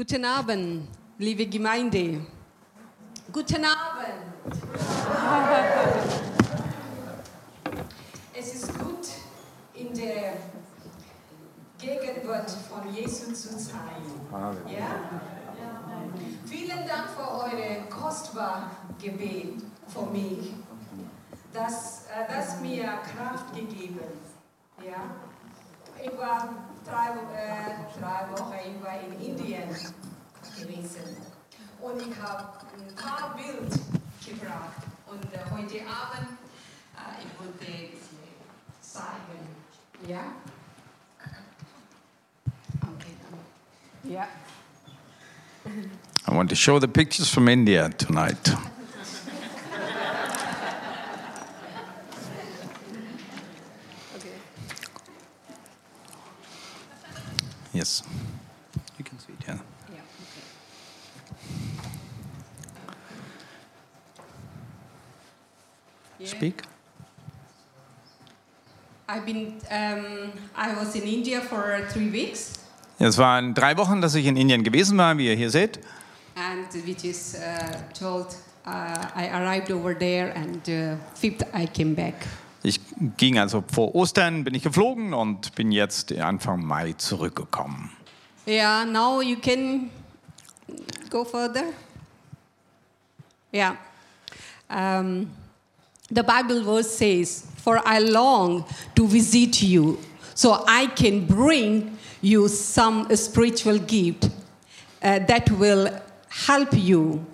Guten Abend, liebe Gemeinde. Guten Abend. Es ist gut, in der Gegenwart von Jesus zu sein. Ja? Vielen Dank für eure kostbare Gebet für mich. Das, äh, das mir Kraft gegeben. Ja? Ich war drei, äh, drei Wochen in Indien gewesen und ich habe ein paar Bild gebracht. Und äh, heute Abend äh, uh, ich wollte sie zeigen. Ja? Okay, um, dann. Ja. I want to show the pictures from India tonight. Yes. You can see it, yeah. Ja, okay. Yeah. Speak. I've been, um, I was in India for three weeks, Es waren drei Wochen, dass ich in Indien gewesen war, wie ihr hier seht. and which is uh, told uh, I arrived over there, and uh, fifth I came back. Ich ging also vor Ostern, bin ich geflogen und bin jetzt Anfang Mai zurückgekommen. Yeah, now you can go further. Yeah. Um, the Bible verse says, For I long to visit you, so I can bring you some spiritual gift uh, that will help you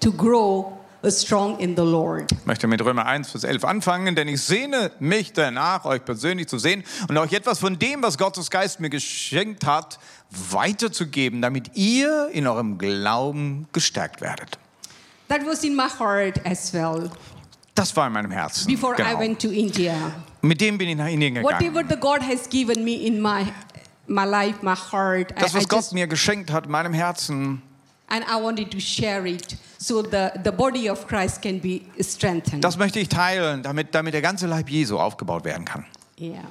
to grow strong in the Lord. Ich möchte mit Römer 1, Vers 11 anfangen, denn ich sehne mich danach, euch persönlich zu sehen und euch etwas von dem, was Gottes Geist mir geschenkt hat, weiterzugeben, damit ihr in eurem Glauben gestärkt werdet. That was in my heart as well Das war in meinem Herzen. before I Genau. went to India. Mit dem bin ich nach Indien gegangen. Whatever the God has given me in my my life, my heart, I, Das, I was Gott just, mir geschenkt hat in meinem Herzen, and I wanted to share it so the, the body of Christ can be strengthened. das möchte ich teilen, damit, damit der ganze Leib Jesu aufgebaut werden kann. yeah.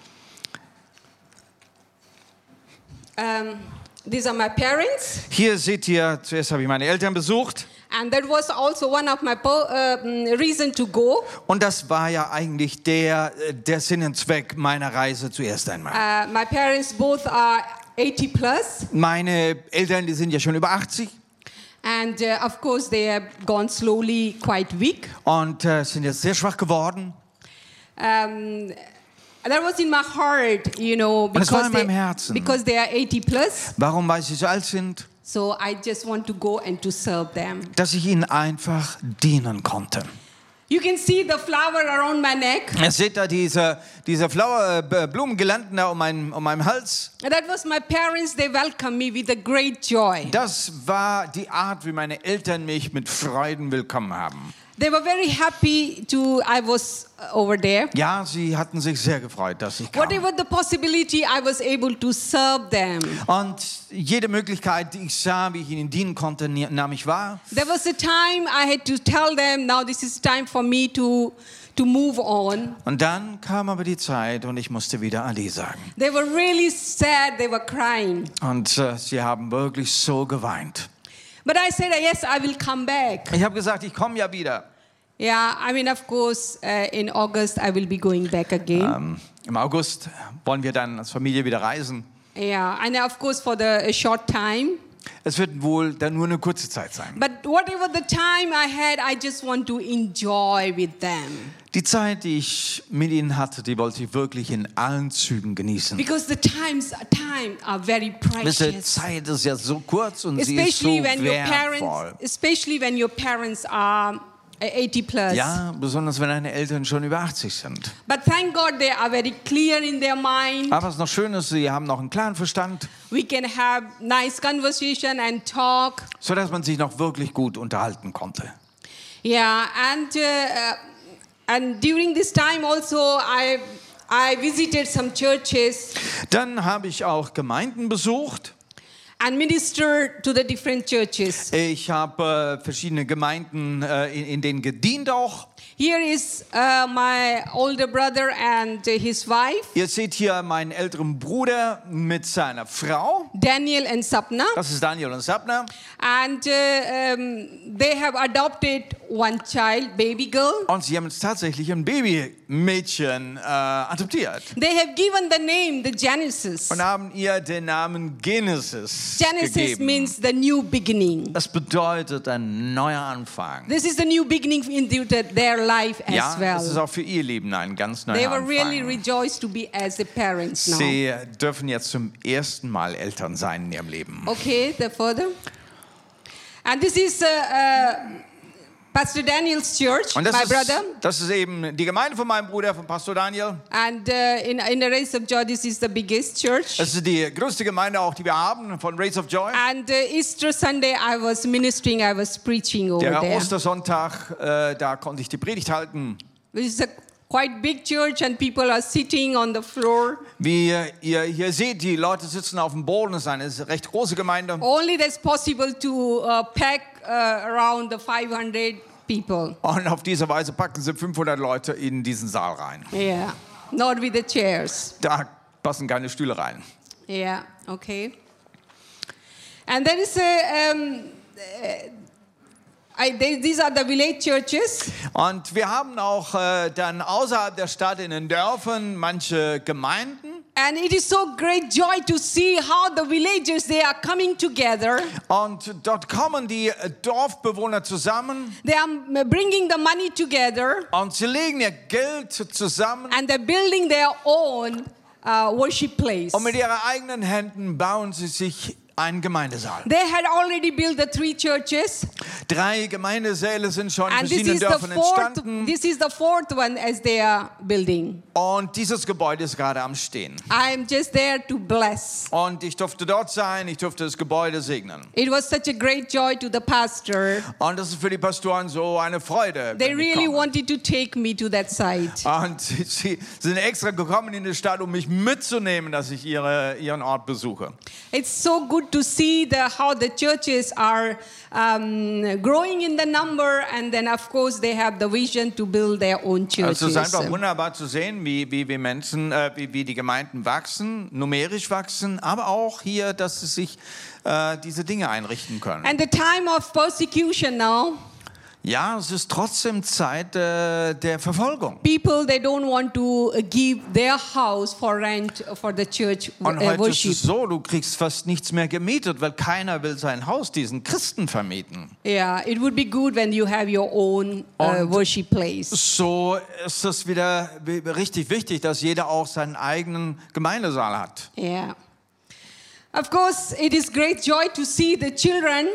Um, these are my parents, Hier seht ihr, zuerst habe ich meine Eltern besucht and that was also one of my uh, mm, reason to go. und das war ja eigentlich der, äh, der Sinn und Zweck meiner Reise zuerst einmal. Uh, my parents both are 80 plus, Meine Eltern, die sind ja schon über 80 and uh, of course they have gone slowly, quite weak. und äh, sind jetzt sehr schwach geworden. um, that was in my heart, you know, das war because in meinem they, Herzen. because they are 80 plus. Warum, weil sie so alt sind? So I just want to go and to serve them. Dass ich ihnen einfach dienen konnte. You can see the flower around my neck. Ihr seht da diese, diese Flower, äh, Blumengirlanden da um meinen, um meinen Hals. That was my parents. They welcomed me with a great joy. Das war die Art, wie meine Eltern mich mit Freuden willkommen haben. They were very happy to I was uh, over there. Ja, sie hatten sich sehr gefreut, dass ich kam. Whatever the possibility, I was able to serve them. Und jede Möglichkeit, die ich sah, wie ich ihnen dienen konnte, nahm ich wahr. There was a time I had to tell them, now this is time for me to to move on. Und dann kam aber die Zeit und ich musste wieder Ali sagen. They were really sad. They were crying. Und äh, sie haben wirklich so geweint. But I said, yes, I will come back. Ich habe gesagt, ich komme ja wieder. Yeah, I mean, of course, uh, in August I will be going back again. Ähm, Im August wollen wir dann als Familie wieder reisen. Yeah, and of course for the a short time. Es wird wohl dann nur eine kurze Zeit sein. But whatever the time I had, I just want to enjoy with them. Die Zeit, die ich mit ihnen hatte, die wollte ich wirklich in allen Zügen genießen. Because the times time are very Diese precious. Zeit ist ja so kurz und sie ist so Especially when your wertvoll. parents, especially when your parents are 80 plus. Ja, besonders wenn deine Eltern schon über 80 sind. But thank God they are very clear in their mind. Aber was noch schön ist, sie haben noch einen klaren Verstand, We can have nice conversation and talk. sodass man sich noch wirklich gut unterhalten konnte. Yeah, and uh, uh, and during this time also I I visited some churches Dann habe ich auch Gemeinden besucht. And ministered to the different churches. Ich habe äh, verschiedene Gemeinden, äh, in, in denen gedient auch. Here is uh, my older brother and his wife, Ihr seht hier meinen älteren Bruder mit seiner Frau. Daniel and Sapna, Das ist Daniel und Sabner. and uh, um, they have adopted one child, baby girl. Und sie haben tatsächlich ein Babymädchen äh, adoptiert. They have given the name the Genesis. Und haben ihr den Namen Genesis, Genesis gegeben. means the new beginning. Das bedeutet ein neuer Anfang. This is the new beginning the- their life as Ja, well. es ist auch für ihr Leben ein ganz neuer They were really Anfang. rejoiced to be as a parents now. Sie dürfen jetzt zum ersten Mal Eltern sein in ihrem Leben. Okay, the further. And this is uh, uh, Pastor Daniel's church, Und das my ist, brother. das ist eben die Gemeinde von meinem Bruder, von Pastor Daniel. And uh, in, in the Race of Joy, this is the biggest church. Das ist die größte Gemeinde auch, die wir haben, von Race of Joy. And uh, Easter Sunday, I was ministering, I was preaching over Der there. Ostersonntag, äh, da konnte ich die Predigt halten. This is a quite big church, and people are sitting on the floor. Wie ihr hier seht, die Leute sitzen auf dem Boden. Es ist eine recht große Gemeinde. Only that's possible to uh, pack uh, around the 500 people. Und auf diese Weise packen sie 500 Leute in diesen Saal rein. Yeah, not with the chairs. Da passen keine Stühle rein. Yeah, okay. And there is a, um, uh, I, they, these are the village churches. Und wir haben auch äh, dann außerhalb der Stadt in den Dörfern manche Gemeinden. And it is so great joy to see how the villagers, they are coming together. Und dort kommen die äh, Dorfbewohner zusammen They are m- bringing the money together und sie legen ihr Geld zusammen and they're building their own uh, worship place. und mit ihren eigenen Händen bauen sie sich einen Gemeindesaal. They had already built the three churches, Drei Gemeindesäle sind schon in and this verschiedenen is the Dörfern fourth. entstanden This is the fourth one as they are building. und dieses Gebäude ist gerade am Stehen. I'm just there to bless. Und ich durfte dort sein, ich durfte das Gebäude segnen. It was such a great joy to the pastor. Und das ist für die Pastoren so eine Freude. They wenn ich really komme. wanted to take me to that site. Und sie, sie sind extra gekommen in die Stadt, um mich mitzunehmen, dass ich ihre, ihren Ort besuche. It's so good to see the, how the churches are um, growing in the number, and then, of course, they have the vision to build their own churches. Also es ist einfach wunderbar zu sehen, wie, wie, wie Menschen, äh, wie, wie die Gemeinden wachsen, numerisch wachsen, aber auch hier, dass sie sich äh, diese Dinge einrichten können. And the time of persecution now, Ja, es ist trotzdem Zeit äh, der Verfolgung. people they don't want to uh, give their house for rent for the church uh, Und heute ist worship. es so, du kriegst fast nichts mehr gemietet, weil keiner will sein Haus diesen Christen vermieten. Yeah, it would be good when you have your own uh, worship place. So ist es wieder wi- richtig wichtig, dass jeder auch seinen eigenen Gemeindesaal hat. Yeah. Of course, it is great joy to see the children.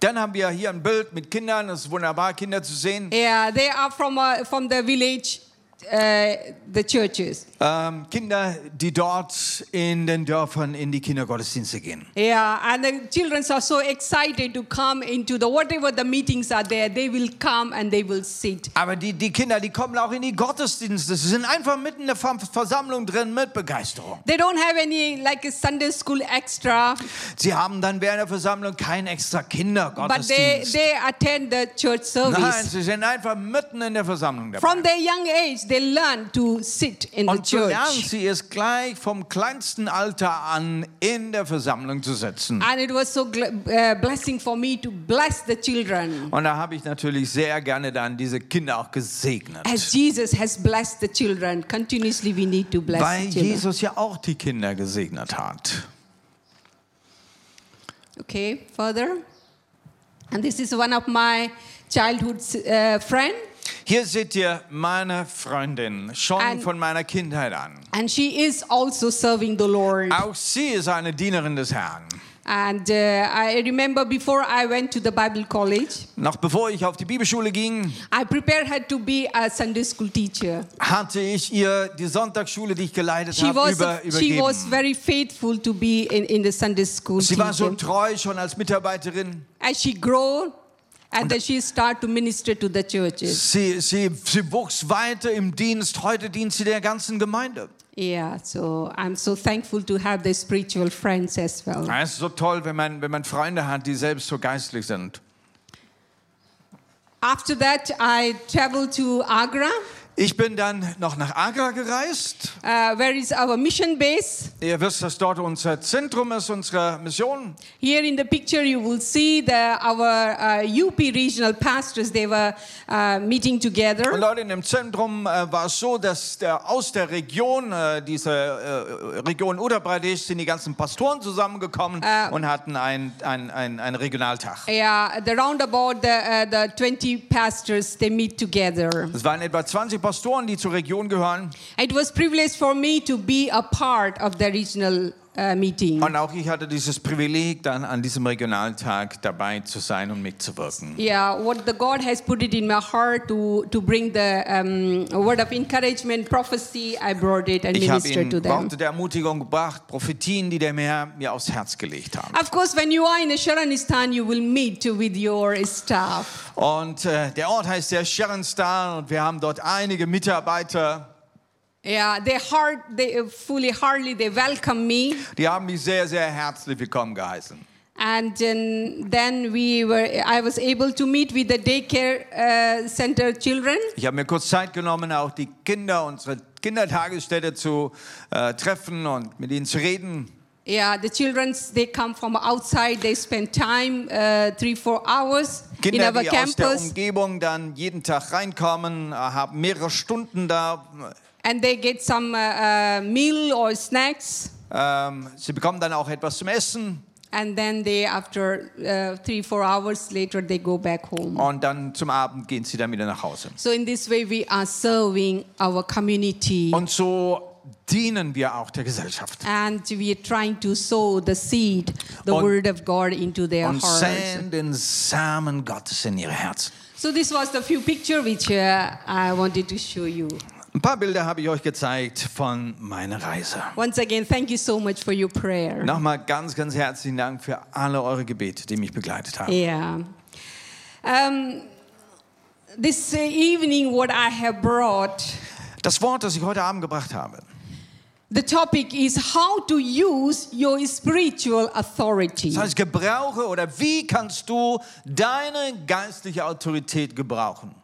Dann haben wir hier ein Bild mit Kindern. Es ist wunderbar, Kinder zu sehen. Yeah, they are from uh, from the village, uh, the churches. Ähm, Kinder, die dort in den Dörfern in die Kindergottesdienste gehen. Yeah, and the children are so excited to come into the whatever the meetings are there. They will come and they will sit. Aber die, die Kinder, die kommen auch in die Gottesdienste. Sie sind einfach mitten in der Ver- Versammlung drin mit Begeisterung. They don't have any like a Sunday school extra, Sie haben dann während der Versammlung keinen extra but they Kindergottesdienst. they attend the church Nein, service. sie sind einfach mitten in der Versammlung dabei. From their young age, they learn to sit in the Und so lernen church. sie es gleich vom kleinsten Alter an, in der Versammlung zu sitzen. And it was so uh, blessing for me to bless the children. Und da habe ich natürlich sehr gerne dann diese Kinder auch gesegnet. As Jesus has blessed the children, continuously we need to bless Weil the children. Jesus ja auch die Kinder gesegnet hat. Okay, further. And this is one of my childhood uh, friend, Hier seht ihr meine Freundin, schon Ein- von meiner Kindheit an. and she is also serving the Lord. Auch sie ist eine Dienerin des Herrn. And uh, I remember before I went to the Bible college, Noch bevor ich auf die Bibelschule ging, I prepared her to be a Sunday school teacher. hatte ich ihr die Sonntagsschule, die ich geleitet She habe, was, über, a, she was übergeben. very faithful to be in, in the Sunday school Sie war so treu schon als Mitarbeiterin. As she grew, and then she started to minister to the churches. Sie, sie, sie wuchs weiter im Dienst. Heute dient sie der ganzen Gemeinde. Yeah, so I'm so thankful to have the spiritual friends as well. Es ist so toll, wenn man, wenn man Freunde hat, die selbst so geistlich sind. After that, I traveled to Agra, Ich bin dann noch nach Agra gereist. uh, where is our mission base. Ihr wisst, dass dort unser Zentrum ist, unsere Mission. Here in the picture, you will see the, our uh, UP regional pastors. They were uh, meeting Und together. Leute, in dem Zentrum äh, war es so, dass der, aus der Region, äh, diese äh, Region Uttar Pradesh, sind die ganzen Pastoren zusammengekommen und hatten ein, ein, ein, einen Regionaltag. Yeah, the roundabout the uh, the 20 pastors they meet together. Es waren etwa 20 Pastoren, die zur Region gehören. It was privilege for me to be a part of the regional uh, meeting. Und auch ich hatte dieses Privileg, dann an diesem Regionaltag dabei zu sein und mitzuwirken. Yeah, what the God has put it in my heart to to bring the um, word of encouragement, prophecy. I brought it and Ich habe ministered to ihnen them. Worte der Ermutigung gebracht, Prophetien, die der Herr mir aufs Herz gelegt hat. Of course, when you are in Sharanistan, you will meet with your staff. Und äh, der Ort heißt der Sherenstal und wir haben dort einige Mitarbeiter, Yeah, they hard, they fully hardly they welcome me, die haben mich sehr, sehr herzlich willkommen geheißen. and then we were. I was able to meet with the daycare uh, center children. Ich habe mir kurz Zeit genommen, auch die Kinder, unsere Kindertagesstätte zu äh, treffen und mit ihnen zu reden. Yeah, the children they come from outside. They spend time uh, three four hours in Kinder, our die aus der campus, Umgebung dann jeden Tag reinkommen, äh, haben mehrere Stunden da. And they get some uh, uh, meal or snacks, Ähm, sie bekommen dann auch etwas zum Essen and then they after uh, three four hours later they go back home. und dann zum Abend gehen sie dann wieder nach Hause. So in this way we are serving our community. Und so dienen wir auch der Gesellschaft and we are trying to sow the seed, the Und- word of God into their und hearts. säen den Samen Gottes in ihre Herzen. So this was the few picture which uh, I wanted to show you. Ein paar Bilder habe ich euch gezeigt von meiner Reise. Once again, thank you so much for your prayer. Nochmal ganz, ganz herzlichen Dank für alle eure Gebete, die mich begleitet haben. Yeah. Um, this evening, what I have brought, Das Wort, das ich heute Abend gebracht habe, the topic is how to use your spiritual authority. das heißt, gebrauche oder wie kannst du deine geistliche Autorität gebrauchen?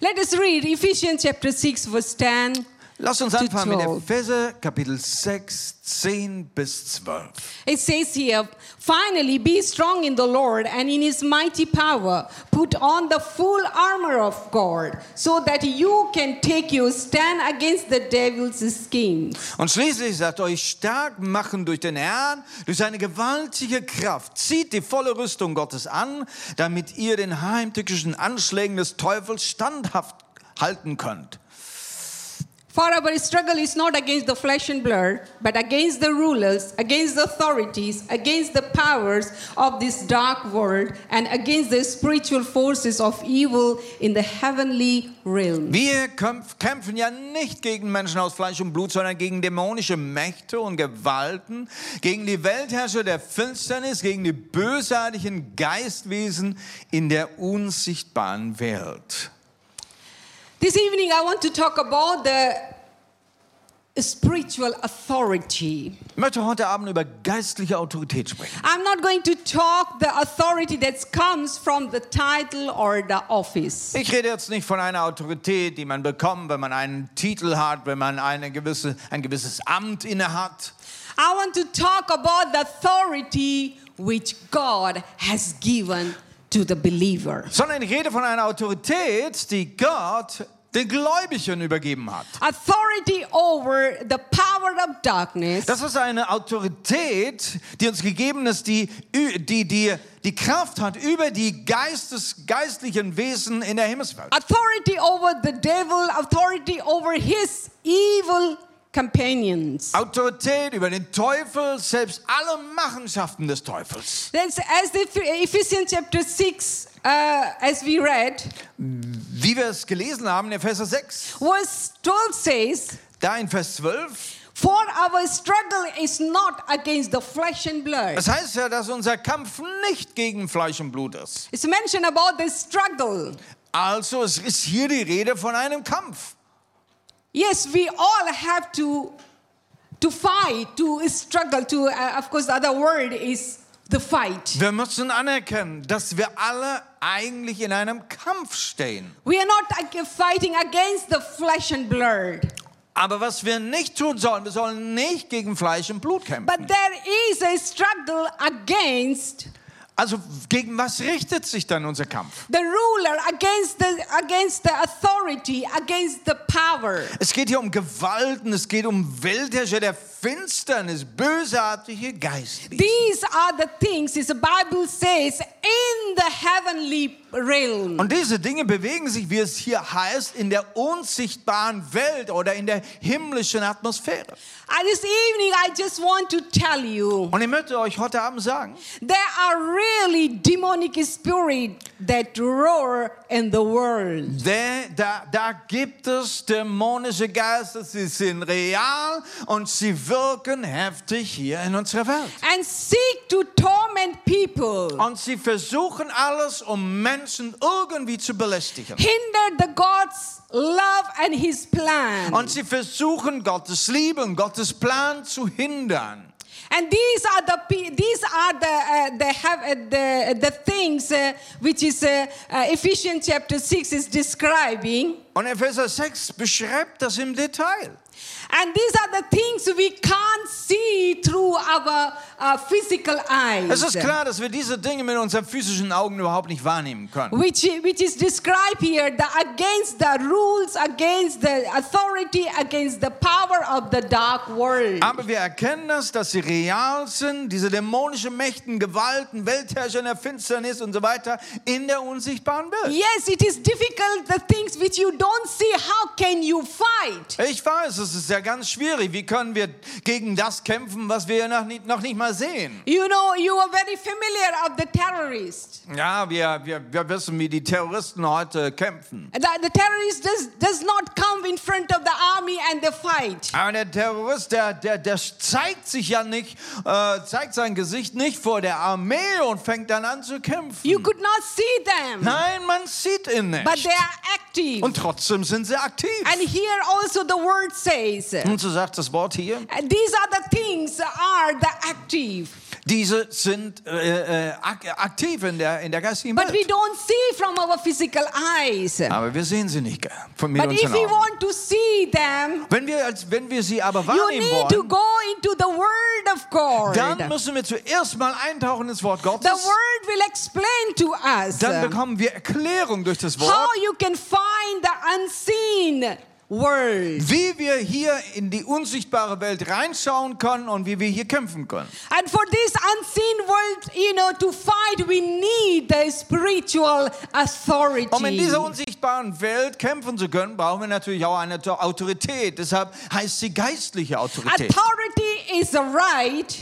Let us read Ephesians chapter 6, verse 10. Lass uns anfangen mit 12. Epheser Kapitel 6, 10 bis 12. It says here, finally be strong in the Lord and in his mighty power. Put on the full armor of God so that you can take your stand against the devil's schemes. Und schließlich sagt euch stark machen durch den Herrn, durch seine gewaltige Kraft. Zieht die volle Rüstung Gottes an, damit ihr den heimtückischen Anschlägen des Teufels standhaft halten könnt. For our struggle is not against the flesh and blood, but against the rulers, against the authorities, against the powers of this dark world, and against the spiritual forces of evil in the heavenly realm. Wir kämpf- kämpfen ja nicht gegen Menschen aus Fleisch und Blut, sondern gegen dämonische Mächte und Gewalten, gegen die Weltherrscher der Finsternis, gegen die bösartigen Geistwesen in der unsichtbaren Welt. This evening, I want to talk about the spiritual authority. Ich möchte heute Abend über geistliche Autorität sprechen. I'm not going to talk the authority that comes from the title or the office. Ich rede jetzt nicht von einer Autorität, die man bekommt, wenn man einen Titel hat, wenn man eine gewisse, ein gewisses Amt innehat. I want to talk about the authority which God has given to the believer. Sondern ich rede von einer Autorität, die Gott den Gläubigen übergeben hat. Authority over the power of darkness. Das ist eine Autorität, die uns gegeben ist, die die, die, die Kraft hat über die Geistes, geistlichen Wesen in der Himmelswelt. Authority over the devil, authority over his evil companions. Autorität über den Teufel, selbst alle Machenschaften des Teufels. That's as the Ephesians chapter 6, uh, as we read, Wie wir es gelesen haben in Epheser 6, verse 12 says, da in Vers 12, For our struggle is not against the flesh and blood. Das heißt ja, dass unser Kampf nicht gegen Fleisch und Blut ist. It's mentioned about the struggle. Also es ist hier die Rede von einem Kampf. Yes, we all have to to fight, to struggle, to uh, of course the other word is the fight. Wir müssen anerkennen, dass wir alle eigentlich in einem Kampf stehen. We are not fighting against the flesh and blood, Aber was wir nicht tun sollen, wir sollen nicht gegen Fleisch und Blut kämpfen. but there is a struggle against Also gegen was richtet sich dann unser Kampf? the ruler, against the against the authority, against the power. Es geht hier um Gewalten, es geht um Weltherrscher der Finsternis, bösartige Geister. These are the things, as the Bible says, in the heavenly realm. Und diese Dinge bewegen sich, wie es hier heißt, in der unsichtbaren Welt oder in der himmlischen Atmosphäre. And this evening, I just want to tell you Und ich möchte euch heute Abend sagen, there are really demonic spirits that roar in the world. der, da, da gibt es dämonische Geister, sie sind real und sie wirken heftig hier in unserer Welt. And seek to torment people, Und sie versuchen alles, um Menschen irgendwie zu belästigen. hinder the God's love and His plan. Und sie versuchen, Gottes Liebe und Gottes Plan zu hindern. And these are the these are the uh, the have uh, the the things uh, which is uh, uh, Ephesians chapter six is describing. Und Epheser 6 beschreibt das im Detail. And these are the things we can't see through our uh, physical eyes. Es ist klar, dass wir diese Dinge mit unseren physischen Augen überhaupt nicht wahrnehmen können. Which, which is described here the against the rules, against the authority, against the power of the dark world. Aber wir erkennen das, dass sie real sind, diese dämonischen Mächten, Gewalten, Weltherrscher in der Finsternis und so weiter in der unsichtbaren Welt. Yes, it is difficult, the things which you don't see, how can you fight? Ich weiß, es ist ja ganz schwierig. Wie können wir gegen das kämpfen, was wir noch nicht, noch nicht mal sehen? You know, you are very familiar of the terrorists. Ja, wir, wir, wir wissen, wie die Terroristen heute kämpfen. The, the terrorist does, does not come in front of the army and they fight. Aber der Terrorist, der, der, der zeigt sich ja nicht, äh, zeigt sein Gesicht nicht vor der Armee und fängt dann an zu kämpfen. You could not see them, Nein, man sieht ihn but nicht. they are active. Und trotzdem sind sie aktiv. And here also the word says, Und so sagt das Wort hier, and these are the things are the active. diese sind äh, äh, ak aktiv in der, in der geistigen But we Welt. don't see from our physical eyes. Aber wir sehen sie nicht von mit But if unseren we Augen. want to see them, Wenn wir, als, wenn wir sie aber you wahrnehmen need to wollen, go into the Word of God. dann müssen wir zuerst mal eintauchen ins Wort The Gottes. Word will explain to us Dann bekommen wir Erklärung durch das Wort. how you can find the unseen world. wie wir hier in die unsichtbare Welt reinschauen können und wie wir hier kämpfen können. And for this unseen world, you know, to fight, we need the spiritual authority. Um in dieser unsichtbaren Welt kämpfen zu können, brauchen wir natürlich auch eine Autorität. Deshalb heißt sie geistliche Autorität. Authority is a right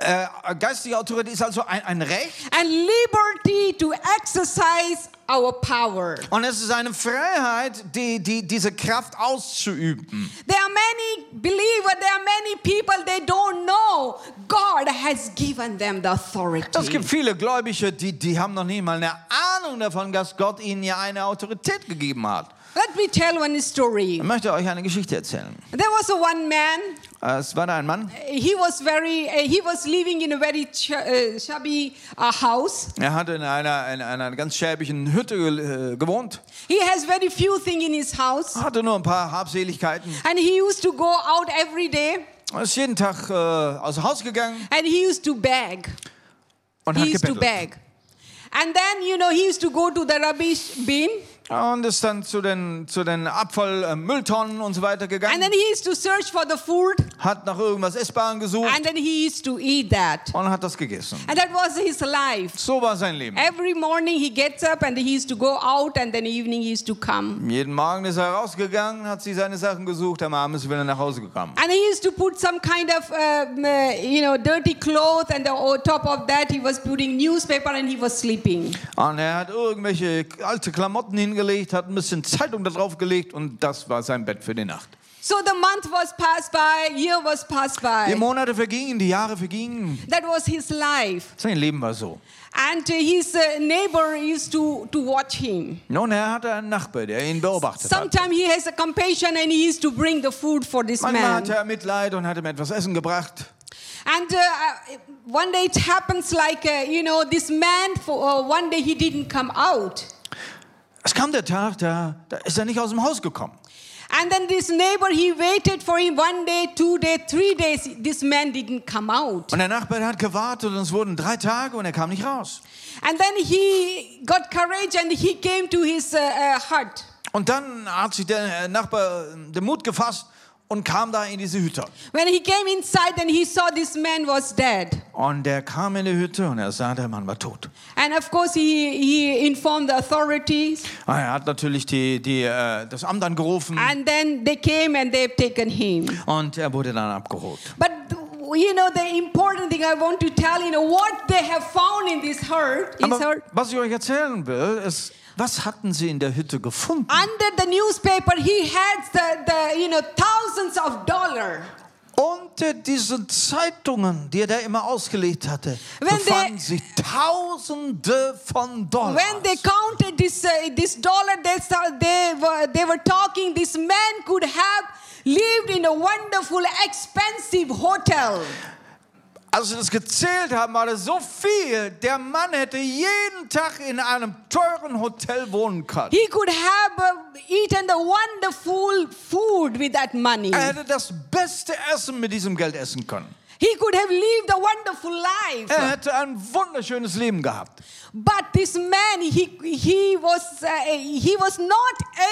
Äh, geistliche Autorität ist also ein, ein Recht and liberty to exercise our power. und es ist eine Freiheit, die, die, diese Kraft auszuüben. There are many believers, there are many people, they don't know God has given them the authority. Es gibt viele Gläubige, die, die haben noch nie mal eine Ahnung davon, dass Gott ihnen ja eine Autorität gegeben hat. Let me tell one story. Ich möchte euch eine Geschichte erzählen. There was a one man. Äh, Es war da ein Mann, He was very. Uh, he was living in a very shabby uh, house. er hat in einer, in einer ganz schäbigen Hütte äh, gewohnt, He has very few things in his house, hatte nur ein paar Habseligkeiten. and he used to go out every day, Er ist jeden Tag äh, aus dem Haus gegangen and he used to beg. und He hat used to gebettelt. beg, and then you know he used to go to the rubbish bin, Und ist dann zu den, zu den Abfallmülltonnen und so weiter and gegangen, then he used to search for the food, hat nach irgendwas Essbarem gesucht and then he used to eat that, und hat das gegessen. and that was his life. So war sein Leben. Every morning he gets up and he used to go out, and then evening he used to come. Jeden Morgen ist er rausgegangen, hat sich seine Sachen gesucht, am Abend ist er wieder nach Hause gekommen. And he used to put some kind of, uh, you know, dirty cloth, and on top of that, he was putting newspaper, and he was sleeping. Und er hat irgendwelche alte Klamotten hingelegt, hat ein bisschen Zeitung da drauf gelegt und das war sein Bett für die Nacht. So the month was passed by, year was passed Die by. Monate vergingen, die Jahre vergingen. That was his life. Sein Leben war so. And uh, his uh, neighbor used to, to watch him. Nun, er hatte einen Nachbar, der ihn beobachtet hat. Sometimes he has a compassion and he used to bring the food for this Manchmal hatte man. er Mitleid und hat ihm etwas Essen gebracht. And uh, one day it happens like, uh, you know, this man, for, uh, one day he didn't come out. Es kam der Tag, da, da ist er nicht aus dem Haus gekommen. And then this neighbor, he waited for him one day, two days, three days. This man didn't come out. Und der Nachbar der hat gewartet und es wurden drei Tage und er kam nicht raus. And then he got courage and he came to his uh, uh, hut. Und dann hat sich der Nachbar den Mut gefasst und kam da in diese Hütte. When he came inside and he saw this man was dead. Und er kam in die Hütte und er sah, der Mann war tot. And of course he, he informed the authorities Ah, Er hat natürlich die, die, äh, das Amt angerufen and then they came and they've taken him. und er wurde dann abgeholt. But you know the important thing I want to tell you know what they have found in this is Aber hurt. was ich euch erzählen will, ist, was hatten sie in der Hütte gefunden? Under the newspaper he had the, the you know thousands of dollar. Unter diesen Zeitungen, die er da immer ausgelegt hatte, Wenn befanden der- sich Tausende von Dollars. When they counted this uh, this dollar, they saw, they were they were talking. This man could have lived in a wonderful, expensive hotel. Als sie das gezählt haben, war das so viel. Der Mann hätte jeden Tag in einem teuren Hotel wohnen können. He could have uh, eaten the wonderful food with that money. Er hätte das beste Essen mit diesem Geld essen können. He could have lived a wonderful life. Er hätte ein wunderschönes Leben gehabt. But this man, he, he, was, uh, he was not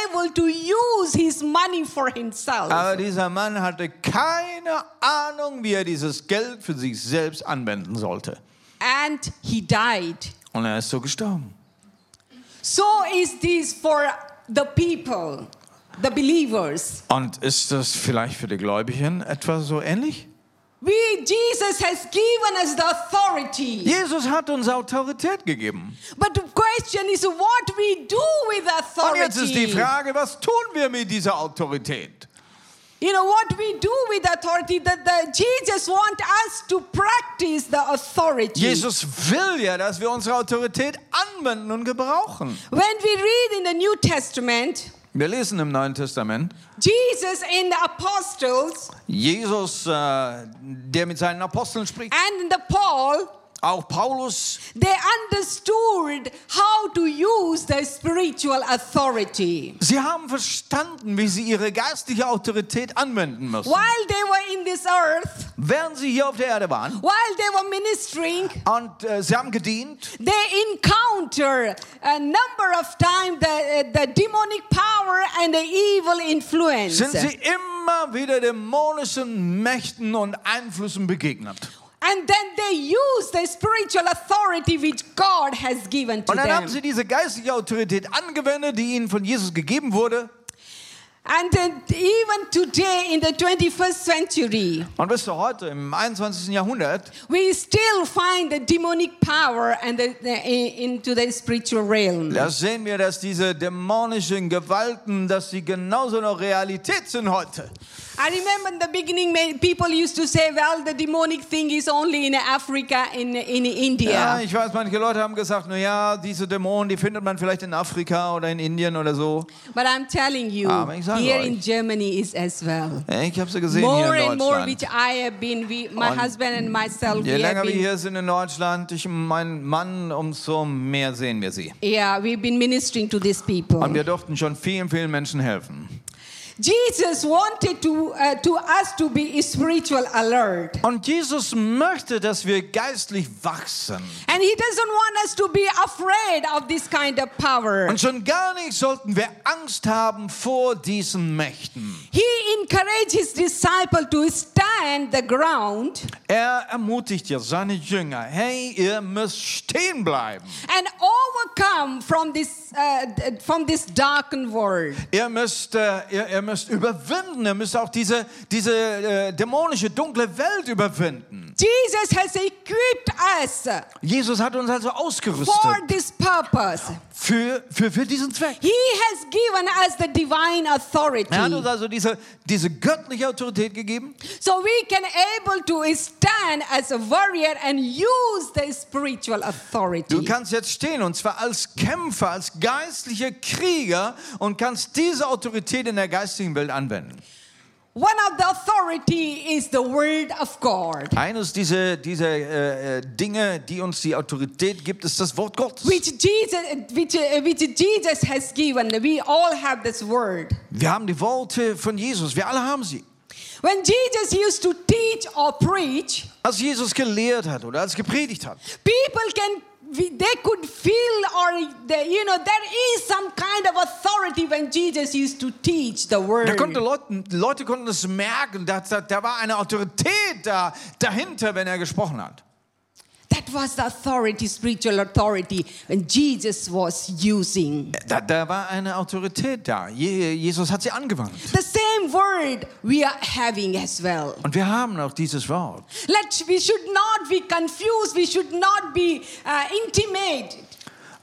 able to use his money for himself. Aber dieser Mann hatte keine Ahnung, wie er dieses Geld für sich selbst anwenden sollte. and he died. Und er ist so gestorben. So is this for the people, the believers. Und ist das vielleicht für die Gläubigen etwa so ähnlich? We, Jesus has given us the authority. Jesus hat uns Autorität gegeben. But the question is what we do with authority. Und jetzt ist die authority. Frage, was tun wir mit dieser Autorität? You know what we do with authority that the, Jesus want us to practice the authority. Jesus will ja, dass wir unsere Autorität anwenden und gebrauchen. When we read in the New Testament, Wir lesen im Neuen Testament, Jesus and the apostles Jesus, äh, der mit seinen Aposteln spricht, and the Paul, auch Paulus, they understood how to use the spiritual authority. sie haben verstanden, wie sie ihre geistliche Autorität anwenden müssen. While they were in this earth, Während sie hier auf der Erde waren while they were ministering, und äh, sie haben gedient, they encounter a number of times the, the demonic power and the evil influence. sind sie immer wieder dämonischen Mächten und Einflüssen begegnet. And then they use the spiritual authority which God has given to Und dann haben sie diese geistliche Autorität angewendet, die ihnen von Jesus gegeben wurde. And then even today in the 21st century, Und ihr, heute im 21. Jahrhundert we still find the demonic power and the, the, into the spiritual realm. Da sehen wir, dass diese dämonischen Gewalten, dass sie genauso noch Realität sind heute. I remember in the beginning, people used to say, well, the demonic thing is only in Africa, in, in Ja, India. ich weiß, manche Leute haben gesagt, na ja, diese Dämonen, die findet man vielleicht in Afrika oder in Indien oder so. But I'm telling you, Aber ich sage here euch. in Germany is as well. Ja, Ich habe sie gesehen More hier and in more, which Deutschland. I have been, we, my Und husband and myself, Je we länger have wir hier sind in Deutschland, ich mein Mann, umso mehr sehen wir sie. yeah, we've been ministering to these people. Und wir durften schon vielen, vielen Menschen helfen. Jesus wanted to, uh, to us to be spiritual alert. Und Jesus möchte, dass wir geistlich wachsen. And he doesn't want us to be afraid of this kind of power. Und schon gar nicht sollten wir Angst haben vor diesen Mächten. He encourages his disciple to stand the ground Er ermutigt ja seine Jünger, hey, ihr müsst stehen bleiben. and overcome from this, uh, from this darkened world. Ihr müsst, äh, ihr, ihr müsst überwinden, ihr müsst auch diese, diese äh, dämonische, dunkle Welt überwinden. Jesus has equipped us Jesus hat uns also ausgerüstet for this purpose. Für, für, für diesen Zweck. He has given us the divine authority. Er hat uns also diese, diese göttliche Autorität gegeben, So we can able to stand as a warrior and use the spiritual Du authority. kannst jetzt stehen und zwar als Kämpfer, als geistlicher Krieger und kannst diese Autorität in der geistigen Welt anwenden. Eines dieser, dieser äh, äh, Dinge, die uns die Autorität gibt, ist das Wort Gottes. which Jesus, which, uh, which Jesus has given. We all have this word. Wir haben die Worte von Jesus, wir alle haben sie. When Jesus used to teach or preach, Als Jesus gelehrt hat oder als gepredigt hat, people can they could feel or the, you know there is some kind of authority when jesus used to teach the word da konnte Leute, Leute konnten es merken, da, da, da war eine Autorität da, dahinter, wenn er gesprochen hat. That was the authority spiritual authority and jesus was using Da, da war eine Autorität da. Je, Jesus hat sie angewandt. the same word we are having as well Und wir haben auch dieses Wort. let we should not be confused we should not be uh, intimidated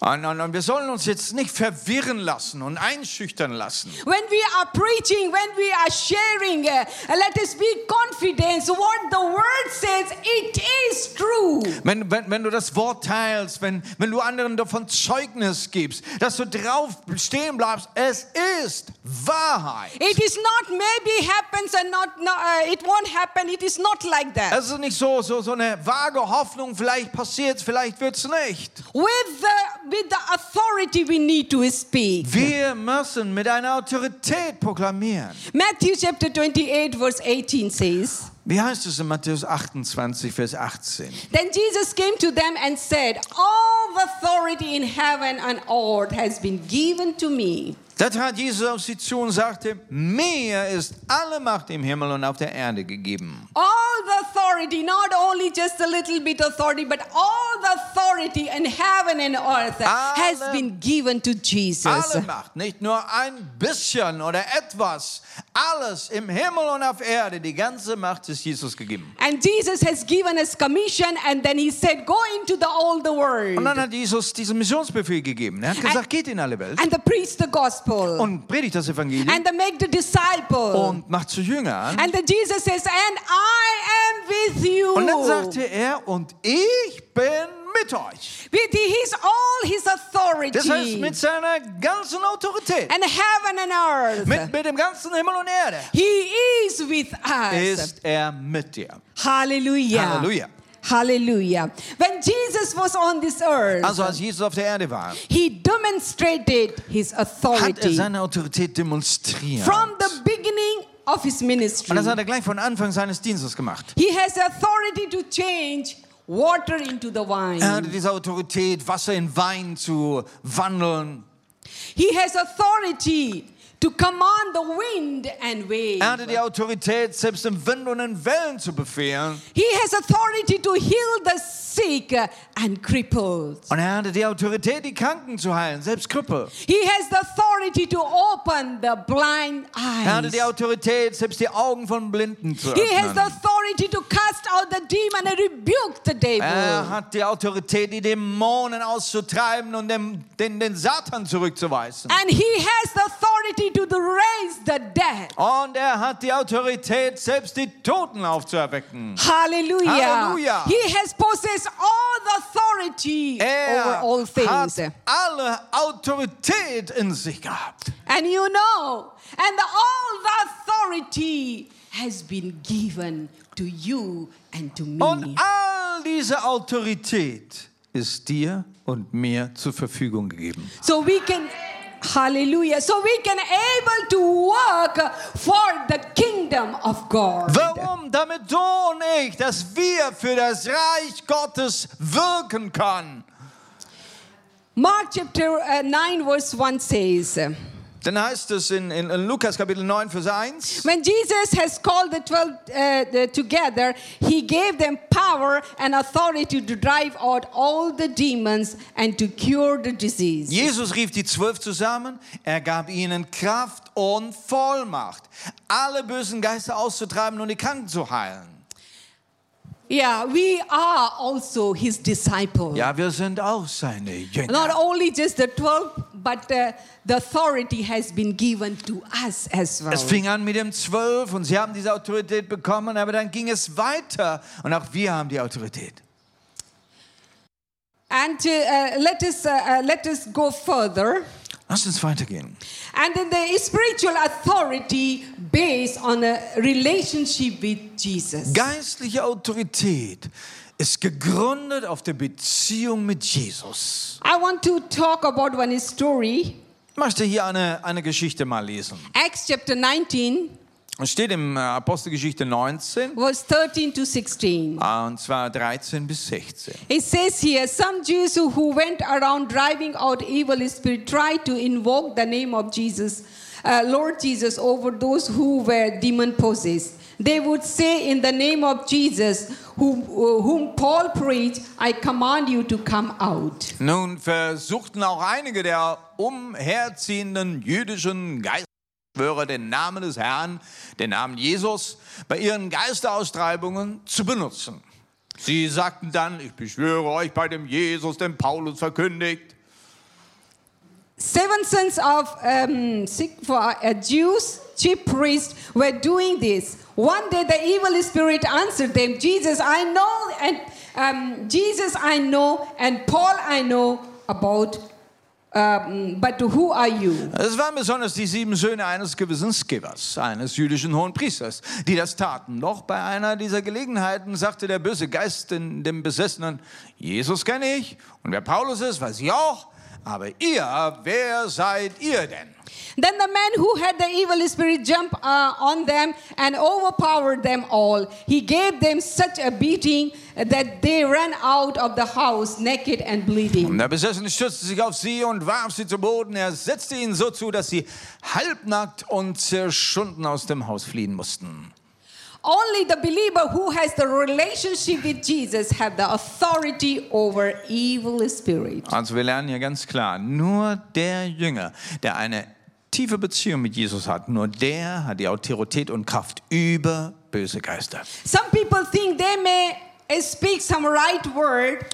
Und, und, und wir sollen uns jetzt nicht verwirren lassen und einschüchtern lassen. when we are preaching when we are sharing uh, let us be confident what the word says it is true Wenn, wenn, wenn du das Wort teilst, wenn, wenn du anderen davon Zeugnis gibst, dass du drauf stehen bleibst, es ist Wahrheit. It is not maybe happens and not, no, uh, it won't happen. It is not like that. Es ist nicht so, so, so eine vage Hoffnung, vielleicht passiert es, vielleicht wird es nicht. With the, with the authority we need to speak. Wir müssen mit einer Autorität proklamieren. Matthew chapter 28 verse 18 says, Wie heißt es in Matthäus 28, Vers 18? Then Jesus came to them and said, All authority in heaven and earth has been given to me. Da trat Jesus auf sie zu und sagte, mir ist alle Macht im Himmel und auf der Erde gegeben. All the authority, not only just a little bit authority, but all authority in heaven and earth has Alle- been given to Jesus. Alle Macht, nicht nur ein bisschen oder etwas, alles im Himmel und auf Erde, die ganze Macht ist Jesus gegeben. And Jesus has given us commission, and then he said, Go into the all the world Und dann hat Jesus diesen Missionsbefehl gegeben. Er hat gesagt, geht in alle Welt and the preach the gospel und predigt das Evangelium and the make the disciple. und macht zu Jüngern. and then Jesus says, And I am with you. Und dann sagte er, und ich bin mit euch. with his all his authority Das heißt, mit seiner ganzen Autorität, and heaven and earth. mit, mit dem ganzen Himmel und Erde, he is with us. ist er mit dir. Hallelujah. Halleluja. Hallelujah. When Jesus was on this earth, Also als Jesus auf der Erde war, he demonstrated his authority. hat er seine Autorität demonstriert. from the beginning of his ministry. Und das hat er gleich von Anfang seines Dienstes gemacht. He has authority to change water into the wine. Er hatte diese Autorität, Wasser in Wein zu wandeln. he has authority to command the wind and waves. Er hatte die Autorität, selbst im Wind und in Wellen zu befehlen. he has authority to heal the sick and crippled. Und er hatte die Autorität, die Kranken zu heilen, selbst Krüppel. He has the authority to open the blind eyes. Er hatte die Autorität, selbst die Augen von Blinden zu öffnen. He has the authority to cast out the demon and rebuke the devil. Er hat die Autorität, die Dämonen auszutreiben und dem, den, den Satan zurückzuweisen. and he has the authority to the raise the dead. Und er hat die Autorität, selbst die Toten aufzuerwecken. Hallelujah. Hallelujah. He has possessed all the authority Er over all things. hat alle Autorität in sich gehabt. And you know, and the, all the authority has been given to you and to me. Und all diese Autorität ist dir und mir zur Verfügung gegeben. so we can hallelujah so we can able to work for the kingdom of god Warum? Damit du und ich, dass wir für das Reich Gottes wirken können. mark chapter uh, 9 verse 1 says Dann heißt es in, in, in Lukas Kapitel 9, Vers 1, when jesus has called the 12 uh, the- together he gave them power and authority to drive out all the demons and to cure the disease Jesus rief die Zwölf zusammen, er gab ihnen Kraft und Vollmacht, alle bösen Geister auszutreiben und die Kranken zu heilen. yeah we are also his disciples Ja, wir sind auch seine Jünger. Not only just the 12, but uh, the authority has been given to us as well. Es fing an mit dem Zwölf und sie haben diese Autorität bekommen, aber dann ging es weiter und auch wir haben die Autorität. And uh, uh, let us uh, uh, let us go further. Lass uns weitergehen. And then the spiritual authority based on a relationship with Jesus. Geistliche Autorität ist gegründet auf der Beziehung mit Jesus. I want to talk about one story. Ich möchte hier eine, eine Geschichte mal lesen. Acts chapter 19, Es steht im äh, Apostelgeschichte 19, verse 13 to 16. äh, und zwar 13 bis 16. It says here, some Jews who- who went around driving out evil spirit tried to invoke the name of Jesus, uh, Lord Jesus, over those who were demon possessed. They would say, in the name of Jesus, whom, whom Paul preached, I command you to come out. Nun versuchten auch einige der umherziehenden jüdischen Geistschwörer den Namen des Herrn, den Namen Jesus, bei ihren Geisteraustreibungen zu benutzen. Sie sagten dann, ich beschwöre euch bei dem Jesus, den Paulus verkündigt. Seven sons of um, uh, Jews, chief priests, were doing this. One day the evil spirit answered them, Jesus, I know, and um, Jesus, I know, and Paul, I know about, um, but who are you? Es waren besonders die sieben Söhne eines gewissen Skippers, eines jüdischen Hohenpriesters, die das taten. Doch bei einer dieser Gelegenheiten sagte der böse Geist in dem Besessenen, Jesus kenne ich und wer Paulus ist, weiß ich auch, aber ihr, wer seid ihr denn? Then the man who had the evil spirit jumped uh, on them and overpowered them all. He gave them such a beating that they ran out of the house naked and bleeding. Und der Besessene stürzte sich auf sie und warf sie zu Boden. Er setzte ihnen so zu, dass sie halbnackt und zerschunden aus dem Haus fliehen mussten. Only the believer who has the relationship with Jesus have the authority over evil spirit. Also wir lernen hier ganz klar, nur der Jünger, der eine tiefe Beziehung mit Jesus hat, nur der hat die Autorität und Kraft über böse Geister. Some people think they may speak some right word,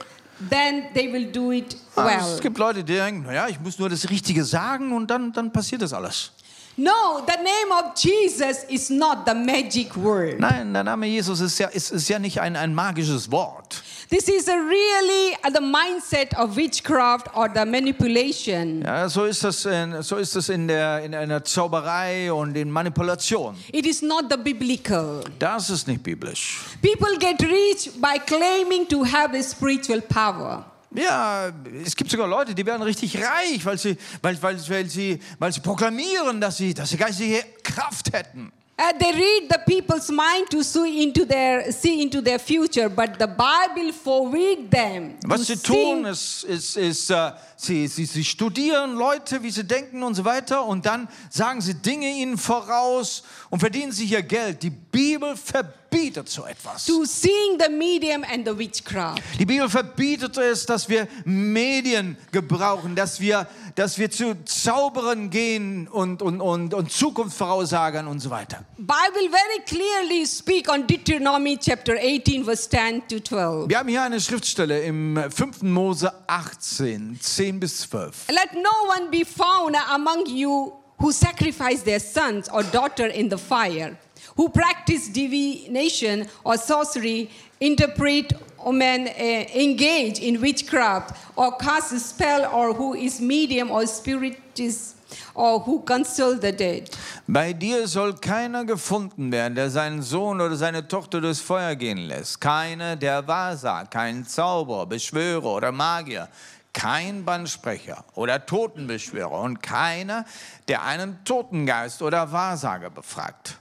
then they will do it Also well. Es gibt Leute, die denken, naja, ich muss nur das Richtige sagen und dann, dann passiert das alles. No, the name of Jesus is not the magic word. Nein, der Name Jesus ist ja, ist, ist ja nicht ein, ein magisches Wort. This is a really uh, the mindset of witchcraft or the manipulation. Ja, so ist das, in, so ist das in, der, in einer Zauberei und in Manipulation. It is not the biblical. Das ist nicht biblisch. People get rich by claiming to have a spiritual power. Ja, es gibt sogar Leute, die werden richtig reich, weil sie, weil, weil, weil sie, weil sie proklamieren, dass sie, dass sie geistige Kraft hätten. Uh, they read the people's mind to see into their see into their future, but the Bible forbid them Was sie tun, ist, ist, ist äh, sie, sie, sie studieren Leute, wie sie denken und so weiter, und dann sagen sie Dinge ihnen voraus und verdienen sich ihr Geld. Die Bibel verbietet so etwas. to seeing the medium and the witchcraft. Die Bibel verbietet es, dass wir Medien gebrauchen, dass wir, dass wir zu Zauberern gehen und, und, und, und Zukunft voraussagern und so weiter. Bible very clearly speak on Deuteronomy chapter 18 verse 10 to 12. Wir haben hier eine Schriftstelle im 5. Mose 18, 10 bis 12. Let no one be found among you who sacrifice their sons or daughter in the fire, who practice divination or sorcery, interpret or man, uh, engage in witchcraft, or cast a spell, or who is medium or spiritist, or who consult the dead. Bei dir soll keiner gefunden werden, der seinen Sohn oder seine Tochter durchs Feuer gehen lässt. Keiner, der wahrsagt, kein Zauberer, Beschwörer oder Magier, kein Bandsprecher oder Totenbeschwörer und keiner, der einen Totengeist oder Wahrsager befragt.